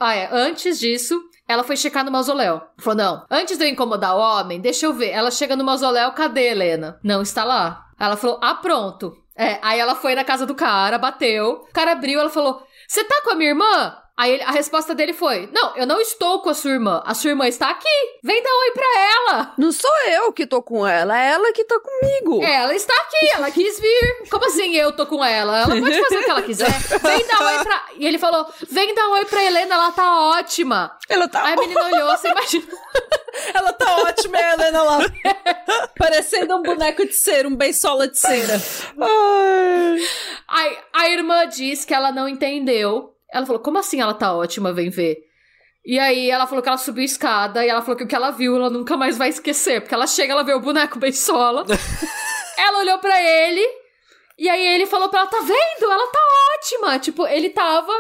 Speaker 3: Ah, é. Antes disso, ela foi checar no mausoléu. Falou: Não, antes de eu incomodar o homem, deixa eu ver. Ela chega no mausoléu, cadê Helena? Não está lá. Ela falou: Ah, pronto. É, aí ela foi na casa do cara, bateu. O cara abriu, ela falou: Você tá com a minha irmã? Aí ele, a resposta dele foi: Não, eu não estou com a sua irmã. A sua irmã está aqui. Vem dar oi pra ela.
Speaker 2: Não sou eu que tô com ela, é ela que tá comigo.
Speaker 3: Ela está aqui, ela quis vir. Como assim eu tô com ela? Ela pode fazer o que ela quiser. Vem dar oi pra. E ele falou: Vem dar oi pra Helena, ela tá ótima.
Speaker 2: Ela tá
Speaker 3: Aí a menina olhou, você imagina.
Speaker 1: ela tá ótima, a Helena lá. Parecendo um boneco de cera, um beisola de cera.
Speaker 2: Ai.
Speaker 3: Aí a irmã diz que ela não entendeu ela falou: Como assim ela tá ótima? Vem ver. E aí ela falou que ela subiu a escada e ela falou que o que ela viu ela nunca mais vai esquecer. Porque ela chega, ela vê o boneco bem sola. ela olhou para ele. E aí ele falou pra ela: Tá vendo? Ela tá ótima. Tipo, ele tava.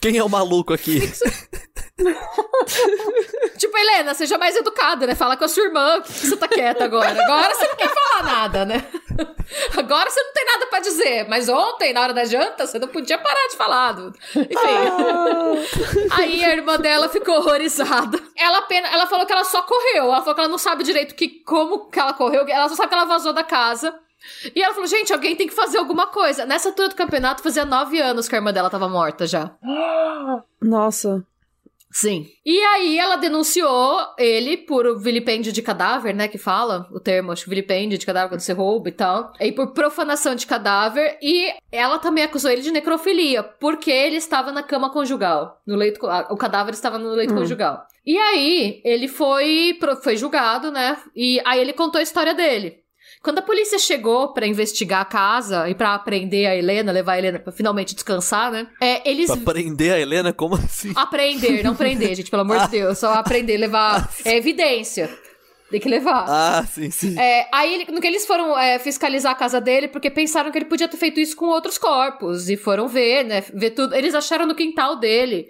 Speaker 4: Quem é o maluco aqui?
Speaker 3: tipo, Helena, seja mais educada, né? Fala com a sua irmã que você tá quieta agora. Agora você não quer falar nada, né? Agora você não tem nada para dizer. Mas ontem, na hora da janta, você não podia parar de falar. Enfim. Aí a irmã dela ficou horrorizada. Ela, apenas, ela falou que ela só correu. Ela falou que ela não sabe direito que, como que ela correu. Ela só sabe que ela vazou da casa. E ela falou, gente, alguém tem que fazer alguma coisa. Nessa altura do campeonato, fazia nove anos que a irmã dela tava morta já.
Speaker 2: Nossa.
Speaker 3: Sim. E aí ela denunciou ele por vilipêndio de cadáver, né? Que fala o termo, acho vilipêndio de cadáver quando você rouba e tal. E por profanação de cadáver. E ela também acusou ele de necrofilia, porque ele estava na cama conjugal. No leito, o cadáver estava no leito hum. conjugal. E aí, ele foi, foi julgado, né? E aí ele contou a história dele. Quando a polícia chegou para investigar a casa e para prender a Helena, levar a Helena pra finalmente descansar, né? É, eles.
Speaker 4: Pra prender a Helena? Como assim?
Speaker 3: Aprender, não prender, gente, pelo amor de Deus. Só aprender, levar. É evidência. Tem que levar.
Speaker 4: Ah, sim, sim.
Speaker 3: É, aí, no que eles foram é, fiscalizar a casa dele, porque pensaram que ele podia ter feito isso com outros corpos. E foram ver, né? Ver tudo. Eles acharam no quintal dele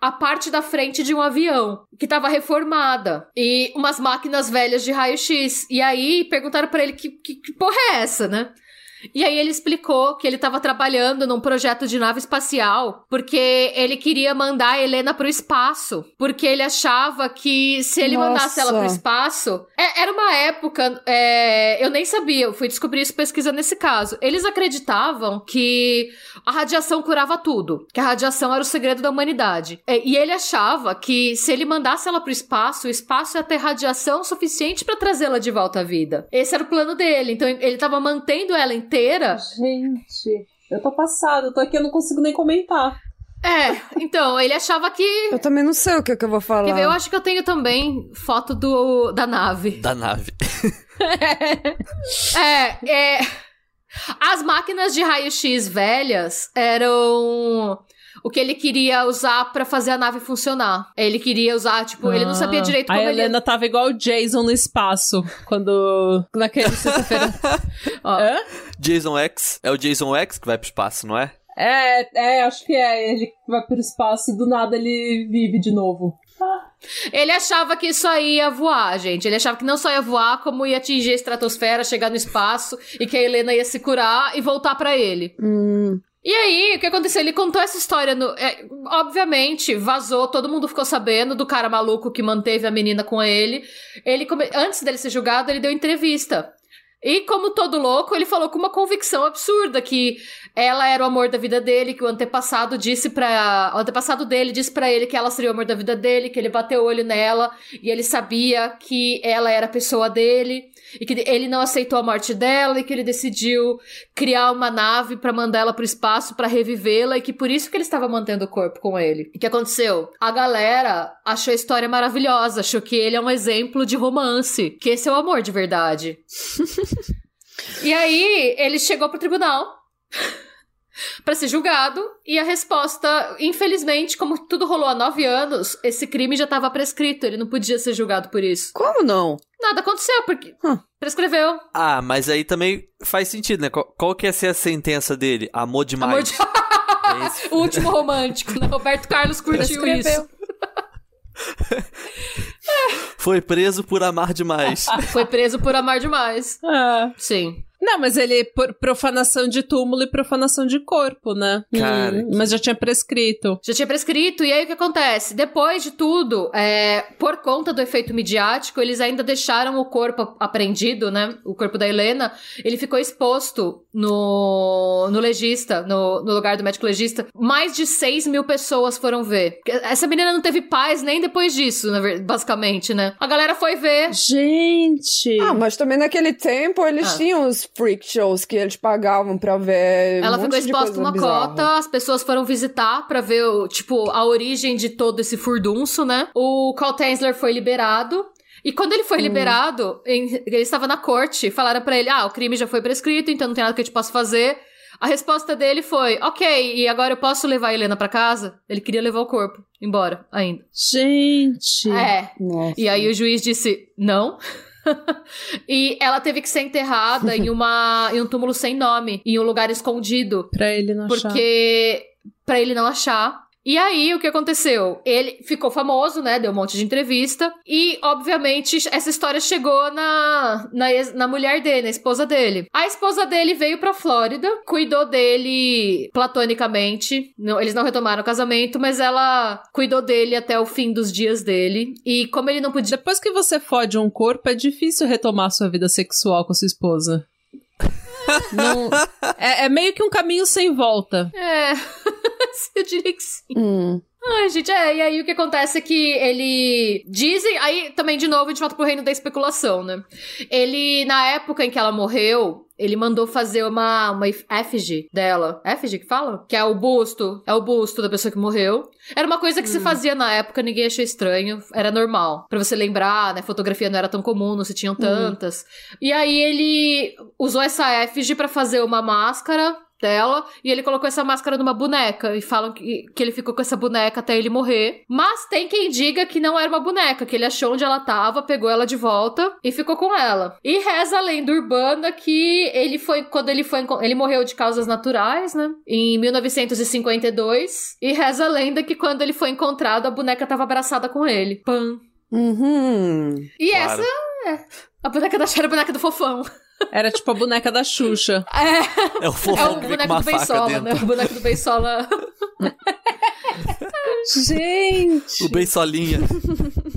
Speaker 3: a parte da frente de um avião que estava reformada e umas máquinas velhas de raio-x. E aí perguntaram para ele que, que, que porra é essa, né? E aí ele explicou que ele estava trabalhando num projeto de nave espacial porque ele queria mandar a Helena pro espaço. Porque ele achava que se ele Nossa. mandasse ela pro espaço. É, era uma época. É, eu nem sabia, eu fui descobrir isso pesquisando nesse caso. Eles acreditavam que a radiação curava tudo. Que a radiação era o segredo da humanidade. É, e ele achava que se ele mandasse ela pro espaço, o espaço ia ter radiação suficiente para trazê-la de volta à vida. Esse era o plano dele. Então ele estava mantendo ela em inteira.
Speaker 1: Gente, eu tô passada, eu tô aqui, eu não consigo nem comentar.
Speaker 3: É, então, ele achava que.
Speaker 2: Eu também não sei o que, é que eu vou falar.
Speaker 3: Eu acho que eu tenho também foto do da nave.
Speaker 4: Da nave.
Speaker 3: é, é. As máquinas de raio-x velhas eram o que ele queria usar pra fazer a nave funcionar. Ele queria usar, tipo, ele não sabia direito como
Speaker 1: Ah, A
Speaker 3: ele...
Speaker 1: Helena tava igual o Jason no espaço, quando... Naquele sexta-feira.
Speaker 4: Jason X. É o Jason X que vai pro espaço, não é?
Speaker 1: É, é, acho que é. Ele vai pro espaço e do nada ele vive de novo.
Speaker 3: Ele achava que isso aí ia voar, gente. Ele achava que não só ia voar, como ia atingir a estratosfera, chegar no espaço e que a Helena ia se curar e voltar pra ele.
Speaker 2: Hum.
Speaker 3: E aí, o que aconteceu? Ele contou essa história no. é, obviamente, vazou, todo mundo ficou sabendo do cara maluco que manteve a menina com ele. Ele, come- antes dele ser julgado, ele deu entrevista. E como todo louco, ele falou com uma convicção absurda que ela era o amor da vida dele, que o antepassado disse para o antepassado dele disse pra ele que ela seria o amor da vida dele, que ele bateu o olho nela e ele sabia que ela era a pessoa dele e que ele não aceitou a morte dela e que ele decidiu criar uma nave pra mandar ela pro espaço pra revivê-la e que por isso que ele estava mantendo o corpo com ele. E o que aconteceu? A galera achou a história maravilhosa, achou que ele é um exemplo de romance, que esse é o amor de verdade. e aí, ele chegou pro tribunal pra ser julgado e a resposta, infelizmente, como tudo rolou há nove anos, esse crime já estava prescrito, ele não podia ser julgado por isso.
Speaker 2: Como não?
Speaker 3: Nada aconteceu porque
Speaker 2: Hum.
Speaker 3: prescreveu.
Speaker 4: Ah, mas aí também faz sentido, né? Qual, qual que ia ser a sentença dele? Amor demais.
Speaker 3: Amor de...
Speaker 4: É esse.
Speaker 3: o último romântico, né? Roberto Carlos curtiu
Speaker 2: Prescreveu.
Speaker 3: isso.
Speaker 4: Foi preso por amar demais.
Speaker 3: Foi preso por amar demais.
Speaker 1: Ah.
Speaker 3: Sim.
Speaker 1: Não, mas ele por profanação de túmulo e profanação de corpo, né?
Speaker 4: Cara,
Speaker 1: Hum, mas já tinha prescrito.
Speaker 3: Já tinha prescrito, e aí o que acontece? Depois de tudo, é, por conta do efeito midiático, eles ainda deixaram o corpo apreendido, né? O corpo da Helena, ele ficou exposto no, no legista, no, no lugar do médico legista. Mais de 6 mil pessoas foram ver. Essa menina não teve paz nem depois disso, basicamente, né? A galera foi ver.
Speaker 1: Gente!
Speaker 2: Ah, mas também naquele tempo eles
Speaker 3: Ah.
Speaker 2: tinham os freak shows que eles pagavam pra ver.
Speaker 3: Ela
Speaker 2: um
Speaker 3: ficou exposta uma
Speaker 2: bizarra.
Speaker 3: cota, as pessoas foram visitar pra ver, tipo, a origem de todo esse furdunço, né? O Carl Tensler foi liberado. E quando ele
Speaker 2: Hum.
Speaker 3: foi liberado, em- ele estava na corte, falaram pra ele: ah, o crime já foi prescrito, então não tem nada que eu te possa fazer. A resposta dele foi: ok, e agora eu posso levar a Helena pra casa? Ele queria levar o corpo embora ainda.
Speaker 1: Gente!
Speaker 3: É.
Speaker 2: Nossa.
Speaker 3: E aí o juiz disse: não. e ela teve que ser enterrada em, uma, em um túmulo sem nome, em um lugar escondido.
Speaker 1: Pra ele não achar.
Speaker 3: Porque. Pra ele não achar. E aí, o que aconteceu? Ele ficou famoso, né? Deu um monte de entrevista. E, obviamente, essa história chegou na, na, ex- na mulher dele, na esposa dele. A esposa dele veio pra Flórida, cuidou dele platonicamente. Não, eles não retomaram o casamento, mas ela cuidou dele até o fim dos dias dele. E como ele não podia.
Speaker 1: Depois que você fode um corpo, é difícil retomar sua vida sexual com sua esposa. Não- é, é meio que um caminho sem volta.
Speaker 3: É. Eu diria que sim.
Speaker 2: Hum.
Speaker 3: Ai, gente, é, e aí o que acontece é que ele. Dizem. Aí também, de novo, a gente volta pro reino da especulação, né? Ele, na época em que ela morreu, ele mandou fazer uma, uma efígie dela. Efígie que fala? Que é o busto. É o busto da pessoa que morreu. Era uma coisa que se fazia na época, ninguém achou estranho. Era normal. Pra você lembrar, né? Fotografia não era tão comum, não se tinham tantas. E aí ele usou essa efígie pra fazer uma máscara dela e ele colocou essa máscara numa boneca e falam que, que ele ficou com essa boneca até ele morrer. Mas tem quem diga que não era uma boneca, que ele achou onde ela tava, pegou ela de volta e ficou com ela. E reza a lenda urbana que ele foi quando ele foi ele morreu de causas naturais, né? Em 1952 e reza a lenda que quando ele foi encontrado a boneca tava abraçada com ele. Pam.
Speaker 2: Uhum.
Speaker 3: E
Speaker 4: Claro.
Speaker 3: essa é a boneca da Cher, a boneca do fofão.
Speaker 1: Era tipo a boneca da Xuxa.
Speaker 3: É,
Speaker 4: É o
Speaker 3: é
Speaker 4: fofão
Speaker 3: o
Speaker 4: que vem com
Speaker 3: boneco
Speaker 4: uma
Speaker 3: do
Speaker 4: faca
Speaker 3: Bensola,
Speaker 4: dentro.
Speaker 3: né? O boneco do Bensola.
Speaker 1: Gente!
Speaker 4: O bem solinha.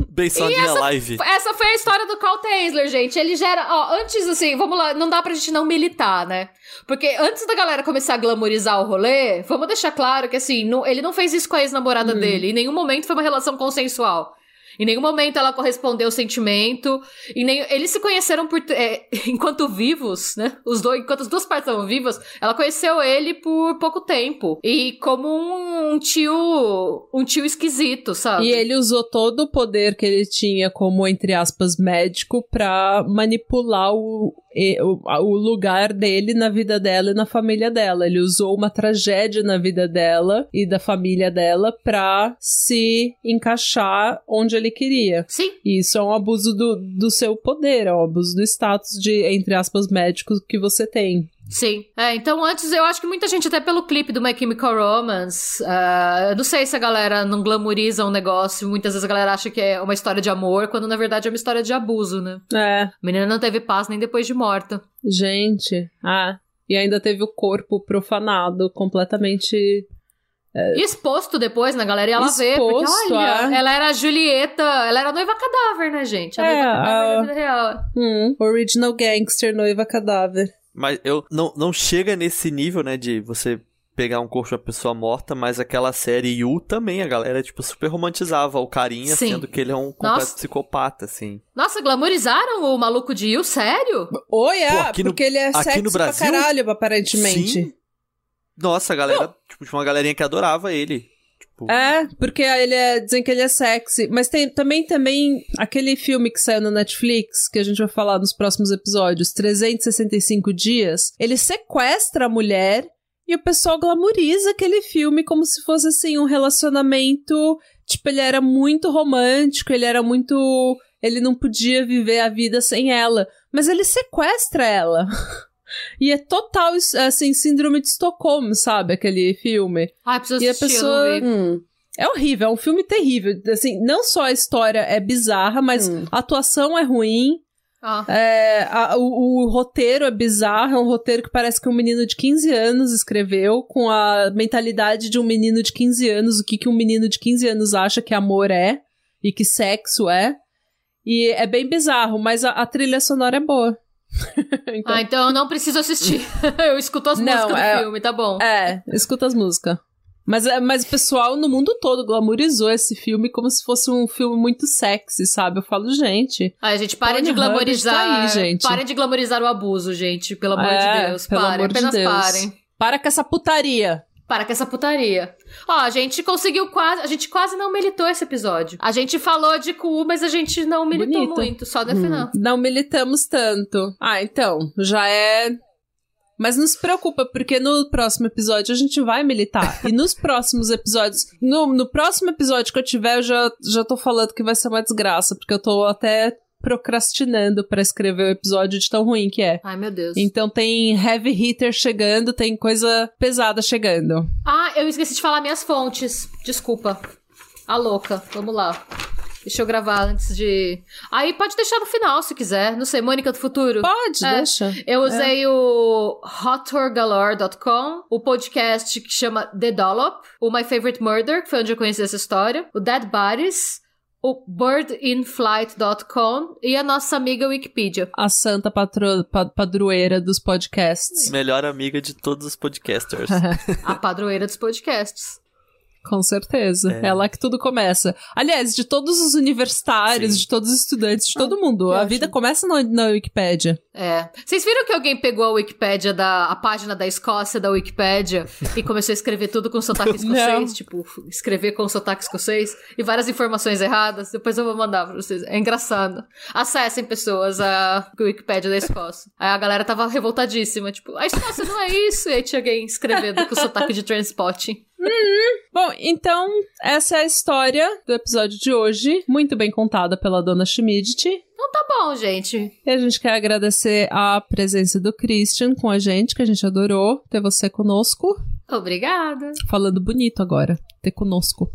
Speaker 4: bem solinha live.
Speaker 3: Essa foi a história do Carl Tansler, gente. Ele gera. Ó, antes, assim, vamos lá, não dá pra gente não militar, né? Porque antes da galera começar a glamorizar o rolê, vamos deixar claro que, assim, não- ele não fez isso com a ex-namorada dele. Em nenhum momento foi uma relação consensual. Em nenhum momento ela correspondeu ao sentimento. E nem, eles se conheceram por, é, enquanto vivos, né? Os dois, enquanto as duas partes estavam vivas, ela conheceu ele por pouco tempo. E como um, um tio. Um tio esquisito, sabe?
Speaker 1: E ele usou todo o poder que ele tinha como, entre aspas, médico pra manipular o, o, o lugar dele na vida dela e na família dela. Ele usou uma tragédia na vida dela e da família dela pra se encaixar onde ele queria.
Speaker 3: Sim.
Speaker 1: E isso é um abuso do, do seu poder, é um abuso do status de, entre aspas, médicos que você tem.
Speaker 3: Sim. É, então antes eu acho que muita gente, até pelo clipe do My Chemical Romance, uh, eu não sei se a galera não glamoriza um negócio, muitas vezes a galera acha que é uma história de amor, quando na verdade é uma história de abuso, né?
Speaker 1: É.
Speaker 3: A menina não teve paz nem depois de morta.
Speaker 1: Gente, ah. E ainda teve o corpo profanado, completamente
Speaker 3: e exposto depois na galera e ela vê, porque olha,
Speaker 1: é.
Speaker 3: ela era a Julieta, ela era a noiva cadáver, né, gente? A
Speaker 1: É,
Speaker 3: noiva cadáver
Speaker 1: a-
Speaker 3: da vida real.
Speaker 1: Hum, original gangster, noiva cadáver.
Speaker 4: Mas eu não, não chega nesse nível, né, de você pegar um corpo de uma pessoa morta, mas aquela série You também, a galera, tipo, super romantizava o carinha,
Speaker 3: Sim.
Speaker 4: sendo que ele é um completo
Speaker 3: Nossa.
Speaker 4: psicopata, assim.
Speaker 3: Nossa, glamorizaram o maluco de You? Sério?
Speaker 1: Oi, é,
Speaker 4: Pô, aqui no-
Speaker 1: porque ele é sexy
Speaker 4: no Brasil?
Speaker 1: pra caralho, aparentemente.
Speaker 4: Sim. Nossa, a galera, tipo, tinha uma galerinha que adorava ele. Tipo,
Speaker 1: É, porque ele é, dizem que ele é sexy. Mas tem também, também aquele filme que saiu na Netflix, que a gente vai falar nos próximos episódios, 365 Dias. Ele sequestra a mulher e o pessoal glamoriza aquele filme como se fosse, assim, um relacionamento. Tipo, ele era muito romântico, ele era muito. Ele não podia viver a vida sem ela. Mas ele sequestra ela. E é total, assim, síndrome de Estocolmo, sabe? Aquele filme.
Speaker 3: Ai, preciso
Speaker 1: E a
Speaker 3: assistir,
Speaker 1: pessoa.
Speaker 3: eu não vi.
Speaker 2: Hum.
Speaker 1: É horrível, é um filme terrível. Assim, não só a história é bizarra, mas
Speaker 2: Hum.
Speaker 1: a atuação é ruim.
Speaker 3: Ah.
Speaker 1: é, a- o, o roteiro é bizarro, é um roteiro que parece que um menino de 15 anos escreveu, com a mentalidade de um menino de 15 anos, o que, que um menino de 15 anos acha que amor é e que sexo é. E é bem bizarro, mas a, a trilha sonora é boa. Então,
Speaker 3: Ah, então eu não preciso assistir. eu escuto as
Speaker 1: Não,
Speaker 3: músicas do
Speaker 1: é-
Speaker 3: filme, tá bom.
Speaker 1: É, escuta as músicas. Mas, é- mas o pessoal no mundo todo glamorizou esse filme como se fosse um filme muito sexy, sabe? Eu falo, gente.
Speaker 3: Ai, gente, parem de
Speaker 1: Pornhub
Speaker 3: glamorizar.
Speaker 1: tá aí, gente.
Speaker 3: Parem de glamorizar o abuso, gente. Pelo amor
Speaker 1: É,
Speaker 3: de Deus.
Speaker 1: pelo
Speaker 3: parem,
Speaker 1: amor de
Speaker 3: apenas
Speaker 1: Deus.
Speaker 3: parem.
Speaker 1: Para com essa putaria.
Speaker 3: Para com essa putaria. Ó, a gente conseguiu quase. A gente quase não militou esse episódio. A gente falou de cu, mas a gente não militou
Speaker 1: Bonito.
Speaker 3: muito, só no
Speaker 2: Hum.
Speaker 3: final.
Speaker 1: Não militamos tanto. Ah, então, já é. Mas não se preocupa, porque no próximo episódio a gente vai militar. e nos próximos episódios. No, no próximo episódio que eu tiver, eu já, já tô falando que vai ser uma desgraça, porque eu tô até procrastinando pra escrever o episódio de tão ruim que é.
Speaker 3: Ai, meu Deus.
Speaker 1: Então tem heavy hitter chegando, tem coisa pesada chegando.
Speaker 3: Ah, eu esqueci de falar minhas fontes. Desculpa. A louca. Vamos lá. Deixa eu gravar antes de. Aí pode deixar no final se quiser. Não sei, Mônica do Futuro.
Speaker 1: Pode,
Speaker 3: É.
Speaker 1: deixa.
Speaker 3: Eu usei o hottourgalore.com, o podcast que chama The Dollop, o My Favorite Murder, que foi onde eu conheci essa história, o Dead Bodies, o birdinflight.com e a nossa amiga Wikipedia.
Speaker 1: A santa patro, pa- padroeira dos podcasts.
Speaker 4: melhor amiga de todos os podcasters.
Speaker 3: A padroeira dos podcasts.
Speaker 1: Com certeza.
Speaker 4: É.
Speaker 1: É. lá que tudo começa. Aliás, de todos os universitários,
Speaker 4: Sim.
Speaker 1: de todos os estudantes, de todo mundo. A
Speaker 2: ótimo.
Speaker 1: vida começa na, na Wikipédia.
Speaker 3: É. Vocês viram que alguém pegou a Wikipédia da a página da Escócia da Wikipédia e começou a escrever tudo com sotaque escocês?
Speaker 1: Não.
Speaker 3: Tipo, escrever com sotaque escocês e várias informações erradas. Depois eu vou mandar pra vocês. É engraçado. Acessem pessoas a Wikipédia da Escócia. Aí a galera tava revoltadíssima. Tipo, a Escócia não é isso. E aí tinha alguém escrevendo com sotaque de transporting.
Speaker 1: Bom, então, essa é a história do episódio de hoje. Muito bem contada pela dona Schmidt.
Speaker 3: Então tá bom, gente.
Speaker 1: E a gente quer agradecer a presença do Christian com a gente, que a gente adorou ter você conosco.
Speaker 3: Obrigada.
Speaker 1: Falando bonito agora, ter conosco.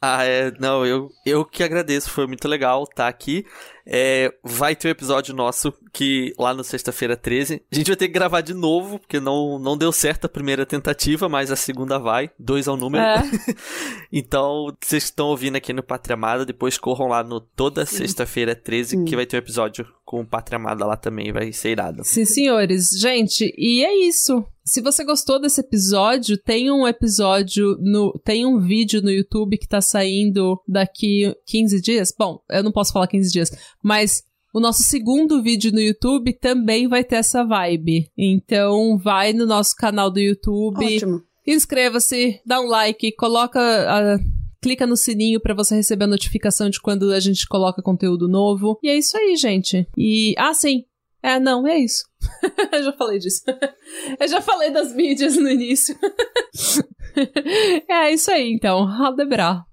Speaker 4: Ah, é. Não, eu, eu que agradeço. Foi muito legal estar aqui. É, vai ter um episódio nosso que lá no sexta-feira 13. A gente vai ter que gravar de novo, porque não, não deu certo a primeira tentativa, mas a segunda vai. Dois ao número.
Speaker 1: É.
Speaker 4: então, vocês que estão ouvindo aqui no Pátria Amada, depois corram lá no toda sexta-feira 13, que vai ter um episódio com o Pátria Amada lá também, vai ser irado.
Speaker 1: Sim, senhores. Gente, e é isso. Se você gostou desse episódio, tem um episódio no. Tem um vídeo no YouTube que tá saindo daqui 15 dias. Bom, eu não posso falar 15 dias, mas o nosso segundo vídeo no YouTube também vai ter essa vibe. Então, vai no nosso canal do YouTube.
Speaker 2: Ótimo.
Speaker 1: Inscreva-se, dá um like, coloca a- clica no sininho pra você receber a notificação de quando a gente coloca conteúdo novo. E é isso aí, gente. E ah, sim. É, não, é isso. Eu já falei disso. Eu já falei das mídias no início. é isso aí, então. Radebra.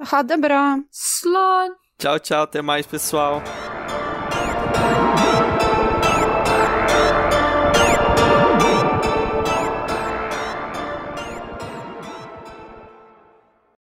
Speaker 2: Radebra.
Speaker 3: Slon.
Speaker 4: Tchau, tchau, até mais, pessoal.